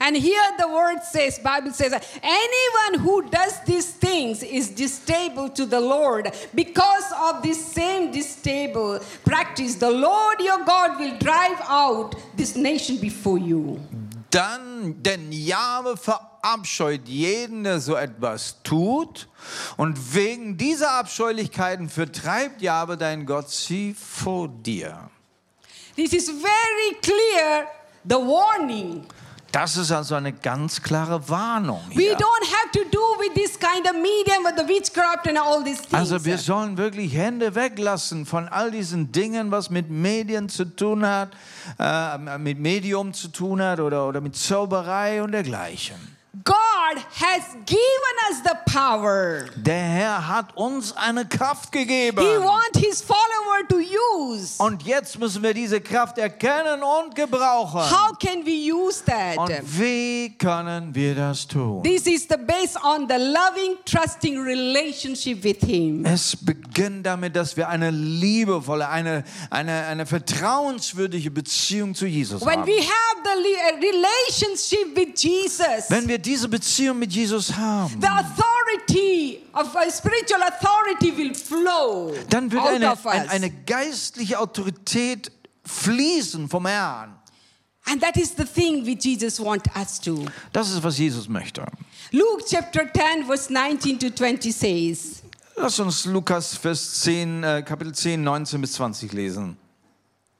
And here the word says, Bible says, anyone who does these things is distable to the Lord. Because of this same distable practice, the Lord your God will drive out this nation before you. Dann, denn Jahwe verabscheut jeden, der so etwas tut. Und wegen dieser Abscheulichkeiten vertreibt Jahwe dein Gott sie vor dir. This is very clear, the warning. Das ist also eine ganz klare Warnung. Hier. Also wir sollen wirklich Hände weglassen von all diesen Dingen, was mit Medien zu tun hat, äh, mit Medium zu tun hat oder, oder mit Zauberei und dergleichen. God has given us the power. Der Herr hat uns eine Kraft gegeben. He wants his follower to use. Und jetzt müssen wir diese Kraft erkennen und gebrauchen. How can we use that? Und wie können wir das tun? This is the based on the loving, trusting relationship with Him. Es beginnt damit, dass wir eine liebevolle, eine, eine, eine vertrauenswürdige Beziehung zu Jesus When haben. we have the relationship with Jesus, Wenn wir diese Beziehung mit Jesus haben, the authority of a spiritual authority will flow dann wird eine, of us. ein, eine geistliche Autorität fließen vom Herrn. and that is the thing which Jesus wants us to. Das ist, was Jesus möchte. Luke chapter 10, verse 19 to 20 says, Lass uns Lukas Vers 10, äh, Kapitel 10, 19 bis 20 lesen.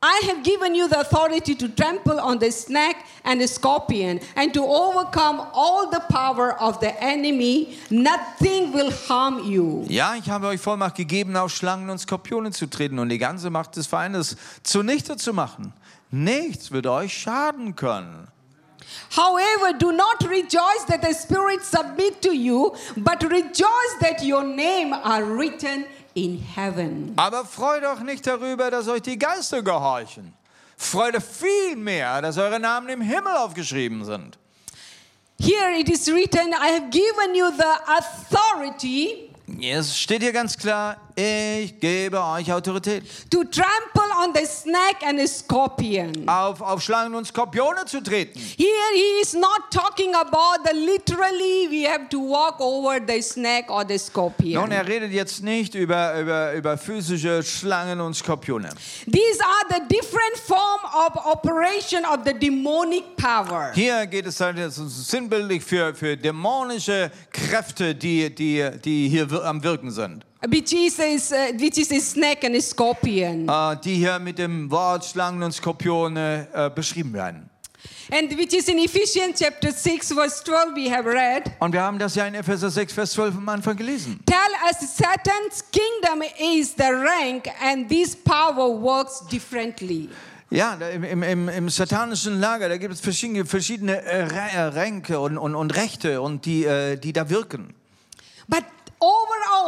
I have given you the authority to trample on the snake and the scorpion and to overcome all the power of the enemy. Nothing will harm you. Ja, ich habe euch Vollmacht gegeben, auf Schlangen und Skorpione zu treten und die ganze Macht des Feindes zunichte zu machen. Nichts wird euch schaden können. However, do not rejoice that the spirits submit to you, but rejoice that your name are written in heaven. Aber freut euch nicht darüber, dass euch die Geister gehorchen. Freut euch vielmehr, dass eure Namen im Himmel aufgeschrieben sind. Here it is written, I have given you the authority Es steht hier ganz klar, ich gebe euch Autorität. to trample on the snake and the scorpion. Auf, auf Schlangen und Skorpione zu treten. Here he is not talking about the literally we have to walk over the snake or the scorpion. Nun, er redet jetzt nicht über, über, über physische Schlangen und Skorpione. These are the different form of operation of the demonic power. Hier geht es halt jetzt sinnbildlich für, für dämonische Kräfte, die, die, die hier am Wirken sind. Uh, which is a snake and a scorpion. Äh, die hier mit dem Wort Schlangen und Skorpione äh, beschrieben werden. And which is in Ephesians chapter 6 verse 12 we have read. Und wir haben das ja in Epheser 6, Vers 12 am Anfang gelesen. Tell us Satan's kingdom is the rank and this power works differently. Ja, im, im, im, satanischen Lager, da gibt es verschiedene, verschiedene äh, äh, Ränke und, und, und Rechte, und die, äh, die da wirken. But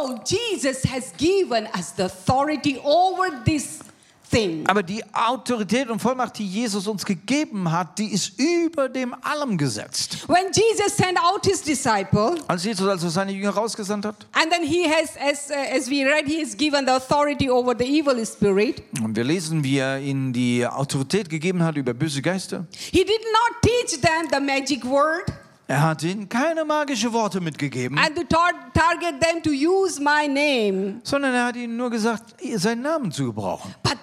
overall, Jesus has given us the authority over this. Aber die Autorität und Vollmacht, die Jesus uns gegeben hat, die ist über dem allem gesetzt. When Jesus sent out his disciple, Als Jesus also seine Jünger rausgesandt hat, and then he has, as, uh, as we read, he has given the authority over the evil spirit. und wir lesen, wie er ihnen die Autorität gegeben hat über böse Geister. He did not teach them the magic word Er hat ihnen keine magischen Worte mitgegeben, and to tar- target them to use my name. sondern er hat ihnen nur gesagt, seinen Namen zu gebrauchen. But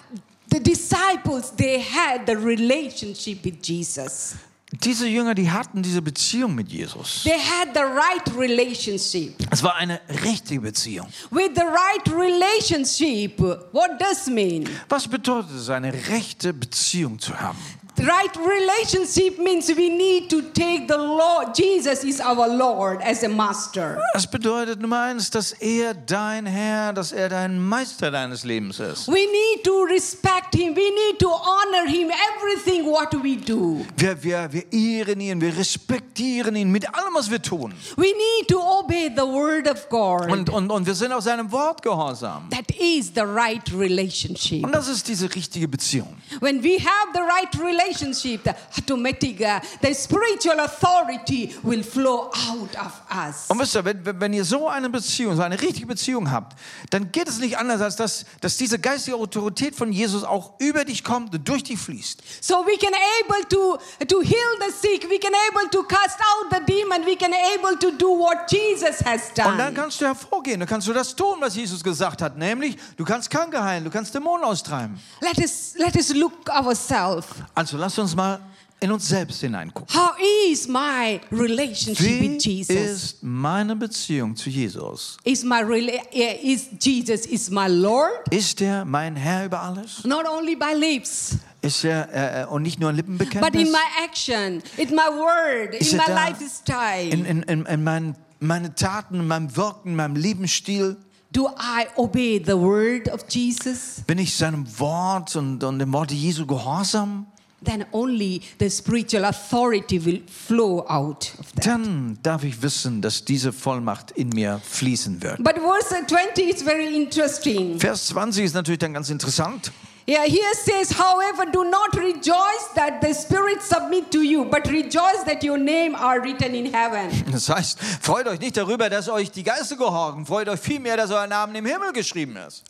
the disciples, they had the relationship with Jesus. Diese Jünger, die hatten diese Beziehung mit Jesus. They had the right relationship. Es war eine richtige Beziehung. With the right relationship, what does mean? Was bedeutet es, eine rechte Beziehung zu haben? The right relationship means we need to take the Lord. Jesus is our Lord as a master. Das bedeutet Nummer eins, dass er dein Herr, dass er dein Meister deines Lebens ist. We need to respect him. We need to honor him. Everything what we do. Wir, wir, wir ehren ihn, wir respektieren ihn mit allem, was wir tun. We need to obey the word of God. Und, und, und wir sind auf seinem Wort gehorsam. That is the right relationship. Und das ist diese richtige Beziehung. When we have the right relationship, the automatic, the spiritual authority will flow out of us. Und wisst ihr, wenn, wenn- ihr so eine Beziehung, so eine richtige Beziehung habt, dann geht es nicht anders, als dass, dass diese geistige Autorität von Jesus auch über dich kommt und durch dich fließt. So we can able to, to heal the sick. We can able to cast out the demon. We can able to do what Jesus has Und dann done. kannst du hervorgehen, dann kannst du das tun, was Jesus gesagt hat, nämlich du kannst Kranke heilen, du kannst Dämonen austreiben. Let us, let us look ourselves. Also lass uns mal in uns selbst hineingucken. How is my relationship Wie with Jesus? ist meine Beziehung zu Jesus? Is my rela- is Jesus is my Lord? Ist er mein Herr über alles? Not only by lips, Ist er äh, und nicht nur ein but in Lippenbekenntnis? my action, in my word, Ist in er my da? lifestyle. In, in, in, in meinen, meine Taten, in meinem Wirken, in meinem Lebensstil? Do I obey the word of Jesus? Bin ich seinem Wort und, und dem Wort Jesu gehorsam? Then only the spiritual authority will flow out of that. Dann darf ich wissen, dass diese Vollmacht in mir fließen wird. But verse 20 is very interesting. Vers 20 ist natürlich dann ganz interessant. Yeah, here says, however, do not rejoice that the Spirit submit to you, but rejoice that your name are written in heaven. Das heißt, freut euch nicht darüber, dass euch die Geister gehorchen, freut euch vielmehr, dass euer Name im Himmel geschrieben ist.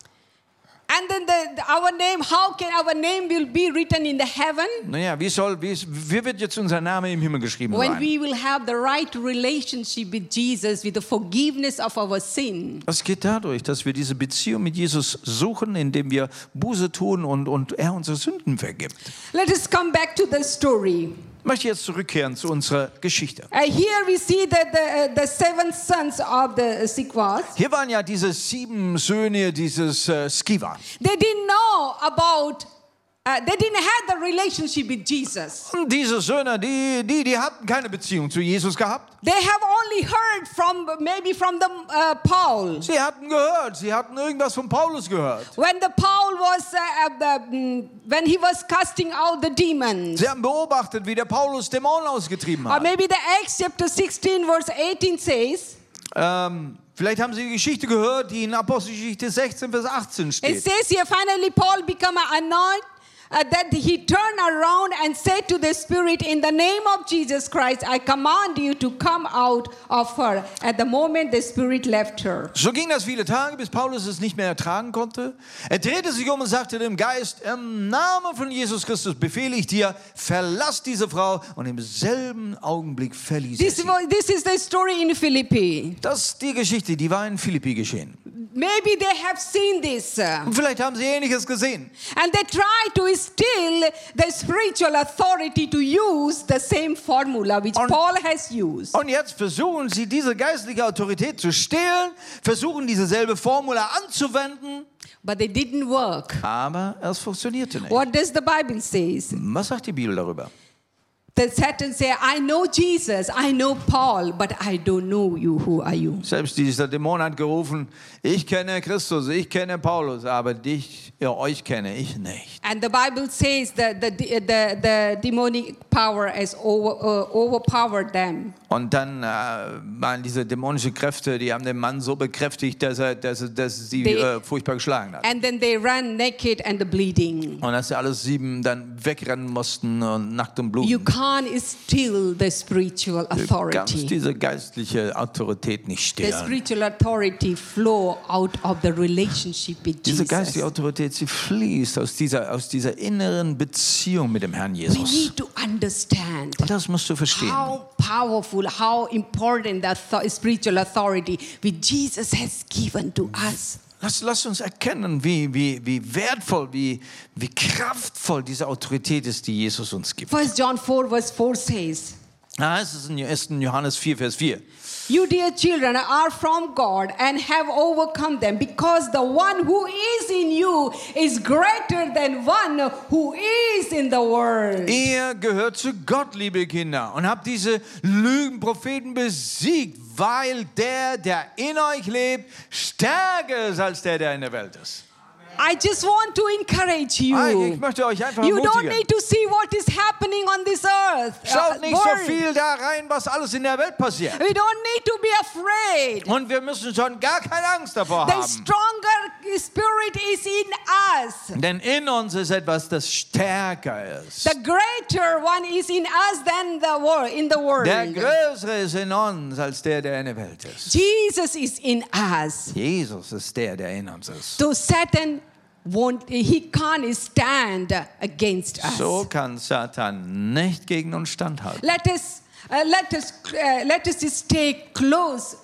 And then the, our name, how can our name will be written in the heaven? Naja, wie soll, wie, wie wird jetzt unser Name im Himmel geschrieben When sein? we will have the right relationship with Jesus, with the forgiveness of our sin. Das geht dadurch, dass wir diese Beziehung mit Jesus suchen, indem wir Buße tun und, und er unsere Sünden vergibt. Let us come back to the story. Ich möchte jetzt zurückkehren zu unserer Geschichte. Uh, here we see that the, uh, the seven sons of the uh, Hier waren ja diese sieben Söhne dieses äh, Skiva. they didn't know about, uh, they didn't have the relationship with Jesus. Diese Söhne, die, die, die hatten keine Beziehung zu Jesus gehabt. They have only heard from, maybe from the uh, Paul. Sie hatten gehört, sie hatten irgendwas von Paulus gehört. When the Paul was, uh, mm, when he was casting out the demons. Sie haben beobachtet, wie der Paulus Dämonen ausgetrieben Or hat. maybe the Acts chapter 16 verse 18 says, Ähm, vielleicht haben Sie die Geschichte gehört, die in Apostelgeschichte 16, Vers 18 It steht. says here, finally Paul became anointed, uh, that he turned around and said to the Spirit, In the name of Jesus Christ, I command you to come out of her. At the moment the Spirit left her. So ging das viele Tage, bis Paulus es nicht mehr ertragen konnte. Er drehte sich um und sagte dem Geist, im Namen von Jesus Christus befehle ich dir, verlass diese Frau. Und im selben Augenblick verließ er This, sie. this is the story in Philippi. Das ist die Geschichte, die war in Philippi geschehen. Maybe they have seen this. Und vielleicht haben Sie Ähnliches gesehen. And they try to steal the spiritual authority to use the same formula which On- Paul has used. Und jetzt versuchen Sie, diese geistliche Autorität zu stehlen, versuchen dieselbe Formula anzuwenden, But they didn't work. aber es funktionierte nicht. What does the Bible says? Was sagt die Bibel darüber? Selbst dieser Dämon hat gerufen, ich kenne Christus, ich kenne Paulus, aber dich, ja, euch kenne ich nicht. And the Bible says that the, the, the demonic power has over, uh, overpowered them. Und dann äh, waren diese dämonischen Kräfte, die haben den Mann so bekräftigt, dass er, dass er, dass sie Die- äh, furchtbar geschlagen hat. And then they ran naked and bleeding. Und dass sie alle sieben dann wegrennen mussten und nackt und You bluten. can't steal the spiritual Du kannst authority. diese geistliche Autorität nicht The stehlen. spiritual authority flow out of the relationship with Diese geistige Jesus. Autorität, sie fließt aus dieser, aus dieser inneren Beziehung mit dem Herrn We Jesus. need to understand Und das musst du verstehen. how powerful, how important that spiritual authority which Jesus has given to us. Lass, lass uns erkennen, wie, wie, wie wertvoll, wie, wie kraftvoll diese Autorität ist, die Jesus uns gibt. First John 4 verse 4 says, heißt es in 1. Johannes 4, Vers 4. You, dear children, are from God and have overcome them because the one who is in you is greater than one who is in the world. Ihr gehört zu Gott, liebe Kinder, und habt diese Lügenpropheten besiegt, weil der, der in euch lebt, stärker ist als der, der in der Welt ist. I just want to encourage you. Ah, Ich möchte euch einfach You don't need to see what is happening on this earth. Schaut uh, nicht so viel da rein, was alles in der Welt passiert. We don't need to be afraid. Und wir müssen schon gar keine Angst davor The haben. stronger spirit is in us. Denn in uns ist etwas, das stärker ist. The greater one is in us than the world in the world. Der Größere ist in uns als der, der in der Welt ist. Jesus is in us. Jesus ist der, der in uns ist. So Satan won't he can't stand against us. So kann Satan nicht gegen uns standhalten. let us uh, let us uh, let us stay close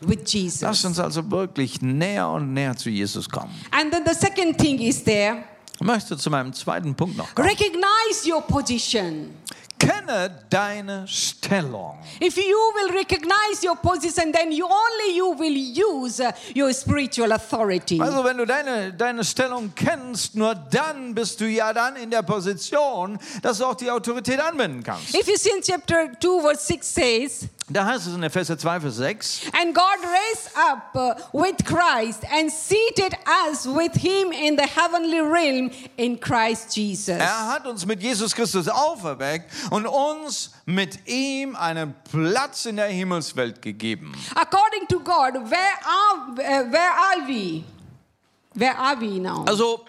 with Lass Jesus. uns also wirklich näher und näher zu Jesus kommen. And then the second thing is there Ich möchte zu meinem zweiten Punkt noch kommen. recognize your position. Kenne deine Stellung. If you will recognize your position, then you only you will use your spiritual authority. Also wenn du deine, deine Stellung kennst, nur dann bist du ja dann in der Position, dass du auch die Autorität anwenden kannst. Ephesians chapter 2 verse 6 says, Da heißt es in Epheser 2, Vers 6, And God raised up uh, with Christ and seated us with him in the heavenly realm in Christ Jesus. er hat uns mit Jesus Christus auferweckt und uns mit ihm einen Platz in der Himmelswelt gegeben. According to God, where are, uh, where are we? Where are we now? Also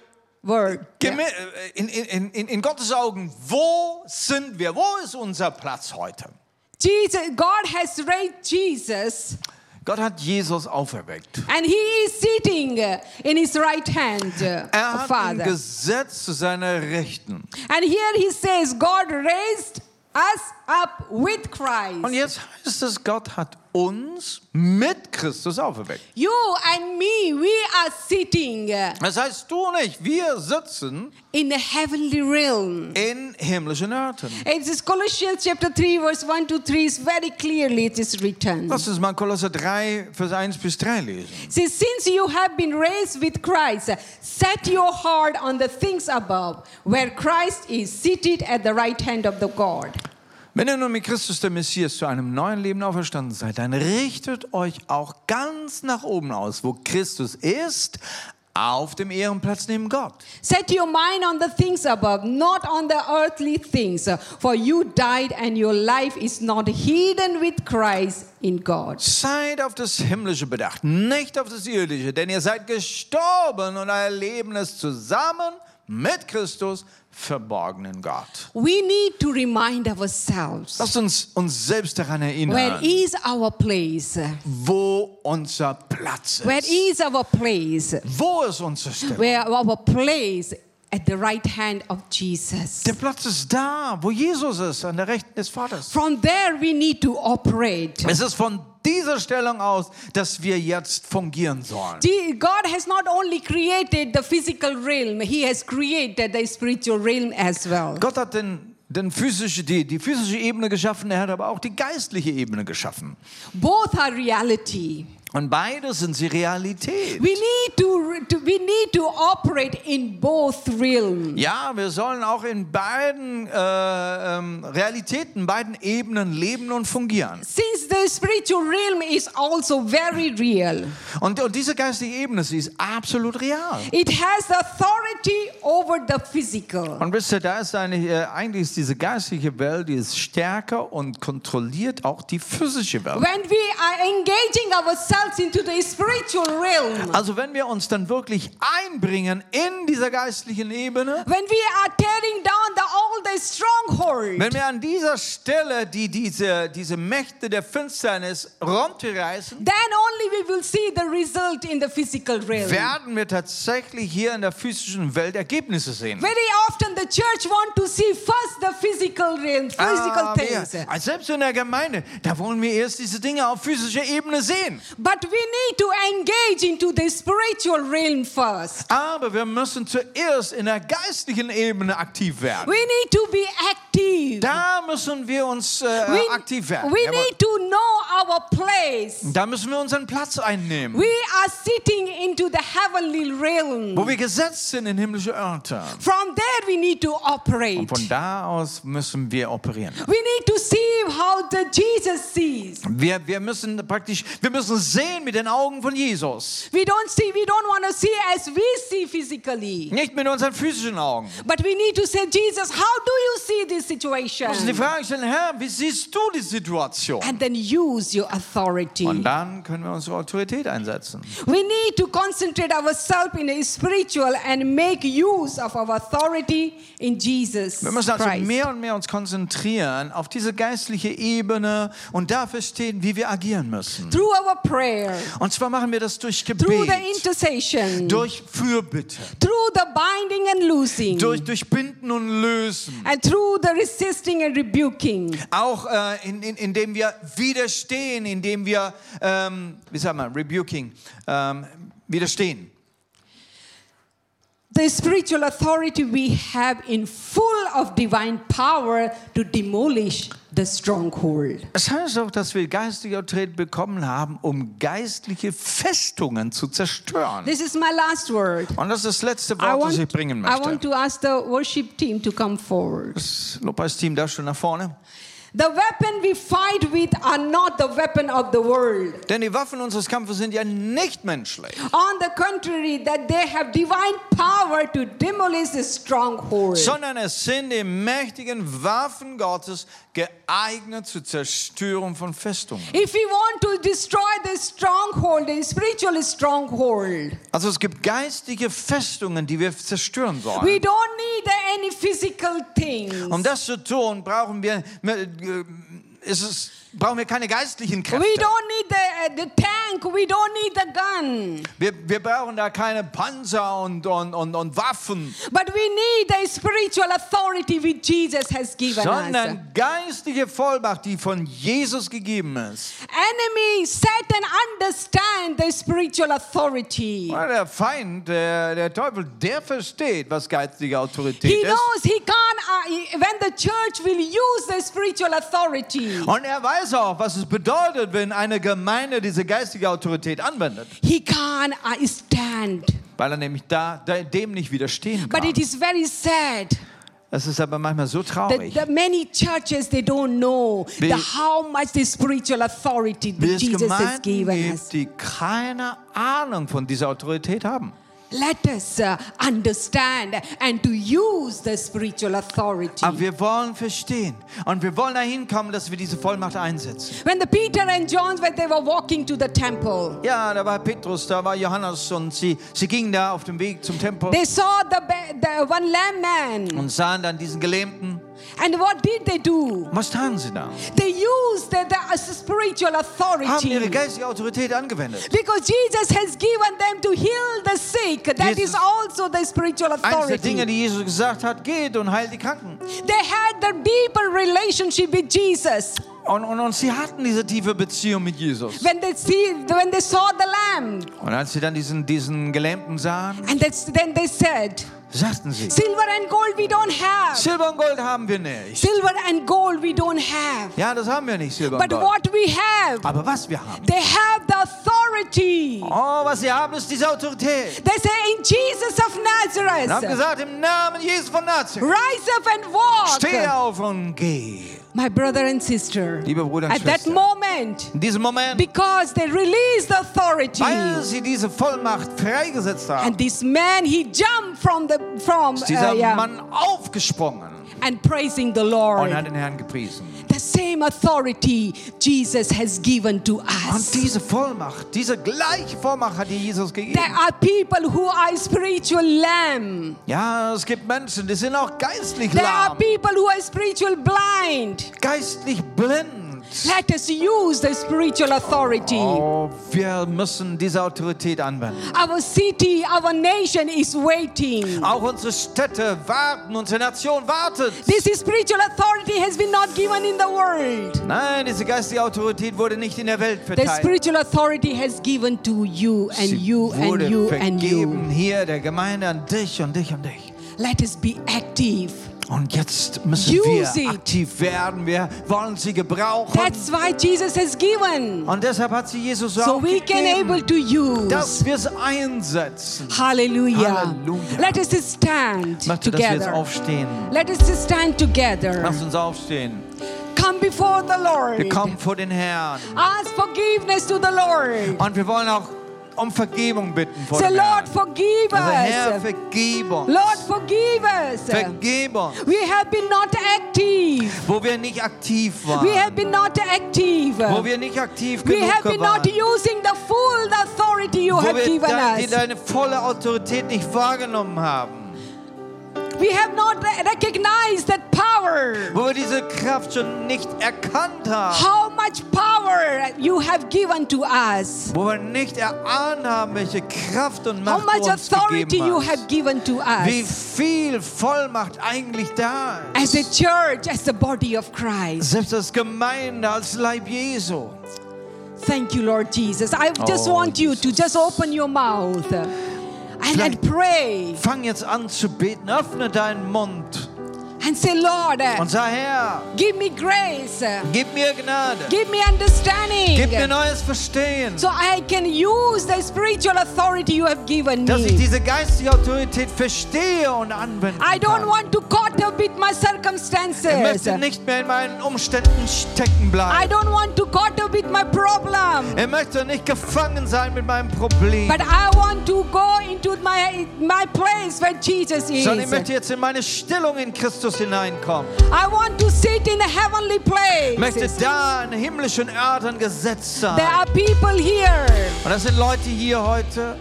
äh, in, in, in, in Gottes Augen, wo sind wir? Wo ist unser Platz heute? Jesus, God has raised Jesus Gott hat Jesus auferweckt. and he is sitting uh, in his right hand uh, Er of hat ihn Father. gesetzt zu seiner Rechten. And here he says, God raised us up with Christ. Und jetzt heißt es, Gott hat uns mit Christus auferweckt. You and me, we are sitting Das heißt, du und ich, wir sitzen in the heavenly realm. in himmlischen Örten. It is Colossians chapter 3, verse 1 to 3 is very clearly it is written. Lass uns mal Kolosser 3, Vers 1 bis 3 lesen. Says, since you have been raised with Christ, set your heart on the things above, where Christ is seated at the right hand of the God. Wenn ihr nun mit Christus der Messias zu einem neuen Leben auferstanden seid, dann richtet euch auch ganz nach oben aus, wo Christus ist, auf dem Ehrenplatz neben Gott. Set your mind on the things above, not on the earthly things. For you died, and your life is not hidden with Christ in God. Seid auf das Himmlische bedacht, nicht auf das Irdische, denn ihr seid gestorben und euer Leben ist zusammen mit Christus verborgen in Gott. We need to remind ourselves Lasst uns uns selbst daran where erinnern, is our place? wo unser Platz Where ist. is our place? Wo ist unsere Stelle? Where our place at the right hand of Jesus. Der Platz ist da, wo Jesus ist, an der Rechten des Vaters. From there, we need to operate. Es ist von dieser Stellung aus, dass wir jetzt fungieren sollen. God has not only created the physical realm, He has created the spiritual realm as well. Gott hat den, den physische, die, die physische Ebene geschaffen, er hat aber auch die geistliche Ebene geschaffen. Both are reality. Und beide sind sie Realität. We need to, to we need to operate in both realms. Ja, wir sollen auch in beiden äh, ähm, Realitäten, beiden Ebenen leben und fungieren. Since the spiritual realm is also very real, Und, und diese geistige Ebene, sie ist absolut real. it has authority over the physical. Und wisst ihr, da ist eigentlich, äh, eigentlich ist diese geistige Welt, die ist stärker und kontrolliert auch die physische Welt. When we are engaging ourselves into the spiritual realm, Also wenn wir uns dann wirklich einbringen in dieser geistlichen Ebene, when we are tearing down the, all the stronghold, wenn wir an dieser Stelle die, diese, diese Mächte der Finsternis runterreißen, then only we will see the result in the physical realm. werden wir tatsächlich hier in der physischen Welt Ergebnisse sehen. Very often the church want to see first the physical realm, physical Ah, things. wir, als selbst in der Gemeinde, da wollen wir erst diese Dinge auf physischer Ebene sehen. But we need to engage into the spiritual realm first. Aber wir müssen zuerst in der geistlichen Ebene aktiv werden. We need to be active. Da müssen wir uns äh, We, aktiv werden. we need to know our place. Da müssen wir unseren Platz einnehmen, We are sitting into the heavenly realm. wo wir gesetzt sind in himmlische Orte. From there we need to operate. Und von da aus müssen wir operieren. We need to see how the Jesus sees. Wir, wir müssen praktisch, wir müssen sehen mit den Augen von Jesus. We don't see, we don't want to see as we see physically. Nicht mit unseren physischen Augen. But we need to say, Jesus, how do you see this Wir müssen die situation? Frage stellen, Herr, wie siehst du die Situation? And then use your authority. Und dann können wir unsere Autorität einsetzen. We need to concentrate ourselves in the spiritual and make use of our authority in Jesus Wir müssen also Christ. mehr und mehr uns konzentrieren auf diese geistliche Ebene und dafür stehen, wie wir agieren müssen. Through our prayer, Und zwar machen wir das durch through Gebet, the intercession, durch Fürbitte, through the binding and loosing, durch, durch Binden und Lösen. and through the resisting and rebuking. Auch äh, in, in, indem wir widerstehen, indem wir, ähm, wie sagt man, rebuking, ähm, widerstehen. The spiritual authority we have in full of divine power to demolish the stronghold. Es heißt auch, dass wir geistige Autorität bekommen haben, um geistliche Festungen zu zerstören. This is my last word. Und das ist das letzte Wort, das ich want, bringen I want möchte. to ask the worship team to come forward. Das Lobpreisteam da schon nach vorne. The weapon we fight with are not the weapon of the world. Denn die Waffen unseres Kampfes sind ja nicht menschlich, On the contrary, that they have divine power to demolish the stronghold. sondern es sind die mächtigen Waffen Gottes geeignet zur Zerstörung von Festungen. If we want to destroy the stronghold, the spiritual stronghold, Also es gibt geistige Festungen, die wir zerstören we sollen. don't need any physical things. Um das zu tun, brauchen wir, ist es, brauchen wir keine geistlichen We Kräfte. don't need the, uh, the tank, we don't need the gun, Wir, wir brauchen da keine Panzer und, und, und, und Waffen, but we need the spiritual authority which Jesus has given us. sondern geistige Vollmacht, die von Jesus gegeben ist. Enemy, Satan understand the spiritual authority. Der Feind, der, der Teufel, der versteht, was geistige Autorität He ist. knows he can't, uh, when the church will use the spiritual authority, Und er weiß auch, was es bedeutet, wenn eine Gemeinde diese geistige Autorität anwendet. he can't stand. Weil er nämlich da, dem nicht widerstehen But kann. it is very sad Das ist aber manchmal so traurig. the many churches they don't know Wie- the, how much the spiritual authority that es Jesus has Gemeinden given us. gibt, die keine Ahnung von dieser Autorität haben. Let us uh, understand and to use the spiritual authority. Aber wir wollen verstehen und wir wollen dahin kommen, dass wir diese Vollmacht einsetzen. When the Peter and John when they were walking to the temple, Ja, da war Petrus, da war Johannes und sie, sie gingen da auf dem Weg zum Tempel they saw the, the one lamb man. und sahen dann diesen Gelähmten. And what did they do? Was taten sie da? They used the, the uh, spiritual Haben ihre authority. geistige Autorität angewendet. Because Jesus has given them to heal the sick. That Jesus- is also the spiritual Eines der authority. Dinge, die Jesus gesagt hat, geht und heilt die Kranken. They had the deeper relationship with Jesus. Und, und, und sie hatten diese tiefe Beziehung mit Jesus. When they see, when they saw the lamb, Und als sie dann diesen, diesen Gelähmten sahen, and that's, then they said, sagten sie, "Silver and gold we don't have. Silber und Gold haben wir nicht. Silver and gold we don't have. Ja, das haben wir nicht, Silber und But Gold. what we have, Aber was wir haben, they have the authority." oh, was sie haben, ist diese Autorität. They say, "In Jesus of Und haben Nazareth, gesagt, im Namen Jesus von Nazareth, rise up and walk." steh auf und geh. My brother and sister, Liebe Bruder und at that Schwester, moment, in diesem Moment, because they released the authority. weil sie diese Vollmacht freigesetzt haben, And this man, he jumped from the from ist uh, dieser yeah, Mann aufgesprungen and praising the und Lord. hat den Herrn gepriesen. Same authority Jesus has given to Und us. diese Vollmacht, diese gleiche Vollmacht hat Jesus gegeben. There are people who are spiritual lamb. Ja, es gibt Menschen, die sind auch geistlich There are lahm, people who are spiritual blind. geistlich blind. Let us use the spiritual authority. Oh, wir müssen diese Autorität anwenden. Our city, our nation is waiting. Auch unsere Städte warten, unsere Nation wartet. This spiritual authority has been not given in the world. Nein, diese geistige Autorität wurde nicht in der Welt The verteilt. spiritual authority has given to you and Sie you and you and you. vergeben hier der Gemeinde an dich und dich und dich. Let us be active. Und jetzt müssen Use wir it. aktiv werden. Wir wollen sie gebrauchen. That's why Jesus has given. Und deshalb hat sie Jesus So auch we can able gegeben, to dass use. wir es einsetzen. Hallelujah. Halleluja. Let us stand möchte, dass wir together. aufstehen. Let us stand together. Lass uns aufstehen. Come before the Wir Lord. kommen vor den Herrn. Ask forgiveness to the Lord. Und wir wollen auch um Vergebung bitten vor Say, dem Lord, Herrn. forgive Also Herr, us. vergib uns. Lord, forgive us. Vergib uns, We have been not active. wo wir nicht aktiv We waren. have been not active. Wo wir nicht aktiv We genug have been not waren. using the full authority you Wo have wir given de die us. deine volle Autorität nicht wahrgenommen haben. We have not recognized that power. Wo wir diese Kraft schon nicht erkannt haben. How much power you have given to us. Wo wir nicht erahnt haben, welche Kraft und Macht How much du uns authority gegeben you have given to us. Wie viel Vollmacht eigentlich da As a church, as the body of Christ. Selbst als Gemeinde, als Leib Jesu. Thank you, Lord Jesus. I just Oh, want you to just open your mouth Fang jetzt an zu beten. Öffne deinen Mund. And say, Lord, und sag, Herr, give me grace, gib mir Gnade, give me understanding, gib mir neues Verstehen, so I can use the spiritual authority you have given dass ich me. diese geistige Autorität verstehe und anwenden I don't kann. want to caught up with my Ich circumstances. möchte nicht mehr in meinen Umständen stecken I bleiben. don't want to caught up with my problem. Er möchte nicht gefangen sein mit meinem Problem. But I want to go into my my place where Jesus is. Sondern ich möchte jetzt in meine Stellung in Christus hineinkommen. I want to sit in heavenly Ich möchte da in himmlischen Örtern gesetzt sein. There are people here. Und das sind Leute hier heute.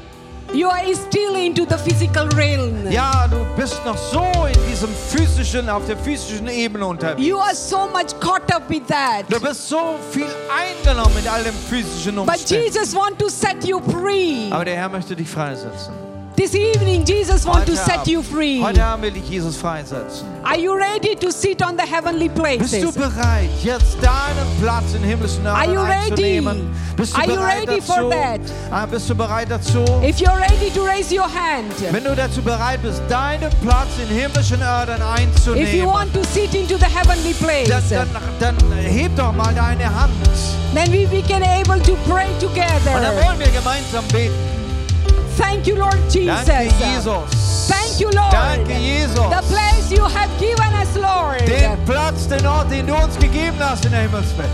You are still into the physical realm. Ja, du bist noch so in diesem physischen, auf der physischen Ebene unterwegs. You are so much caught up with that. Du bist so viel eingenommen mit all dem physischen But Umständen. Jesus want to set you free. Aber der Herr möchte dich freisetzen. This evening, Jesus want to set you free. Heute Abend will ich Jesus freisetzen. Are you ready to sit on the heavenly Bist du places? bereit, jetzt deinen Platz in himmlischen Are you ready? einzunehmen? Bist du Are you bereit ready dazu? for that? Ah, bist du bereit dazu? If you're ready to raise your hand, Wenn du dazu bereit bist, deinen Platz in himmlischen Örtern if you einzunehmen, want to sit into the heavenly place, dann, dann, dann heb doch mal deine Hand. then we, we can able to pray Und dann together. wollen wir gemeinsam beten. Thank you, Lord Jesus. Danke, Jesus. Thank you, Lord. Danke, Jesus. The place you have given us, Lord. Den Platz, den Ort, den du uns gegeben hast in der Himmelswelt.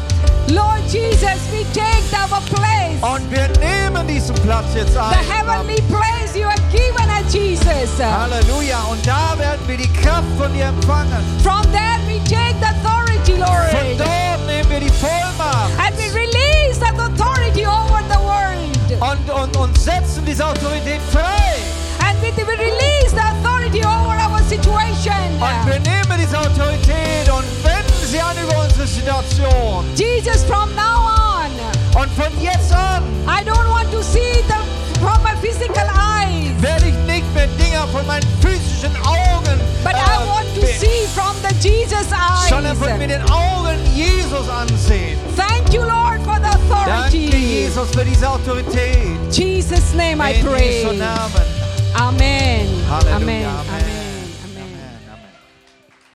Lord Jesus, we take our place. Und wir nehmen diesen Platz jetzt ein. The heavenly place you have given us, Jesus. Halleluja. Und da werden wir die Kraft von dir empfangen. From there we take the authority, Lord. Von dort nehmen wir die Vollmacht And we release that authority over. Und, und, und setzen diese Autorität frei. And we, release the authority over our situation. Und wir nehmen diese Autorität und wenden sie an über unsere Situation. Jesus, from now on, Und von jetzt an I don't want to see the from my physical eyes, werde ich nicht Dinger von meinen physischen Augen But äh, I want to see from the Jesus eyes. Sondern von mir den Augen Jesus ansehen. Thank you, Lord, for the authority. Danke, Jesus, für diese Autorität. Jesus' name I pray. Jesu Namen. Amen. Halleluja, Amen. Amen.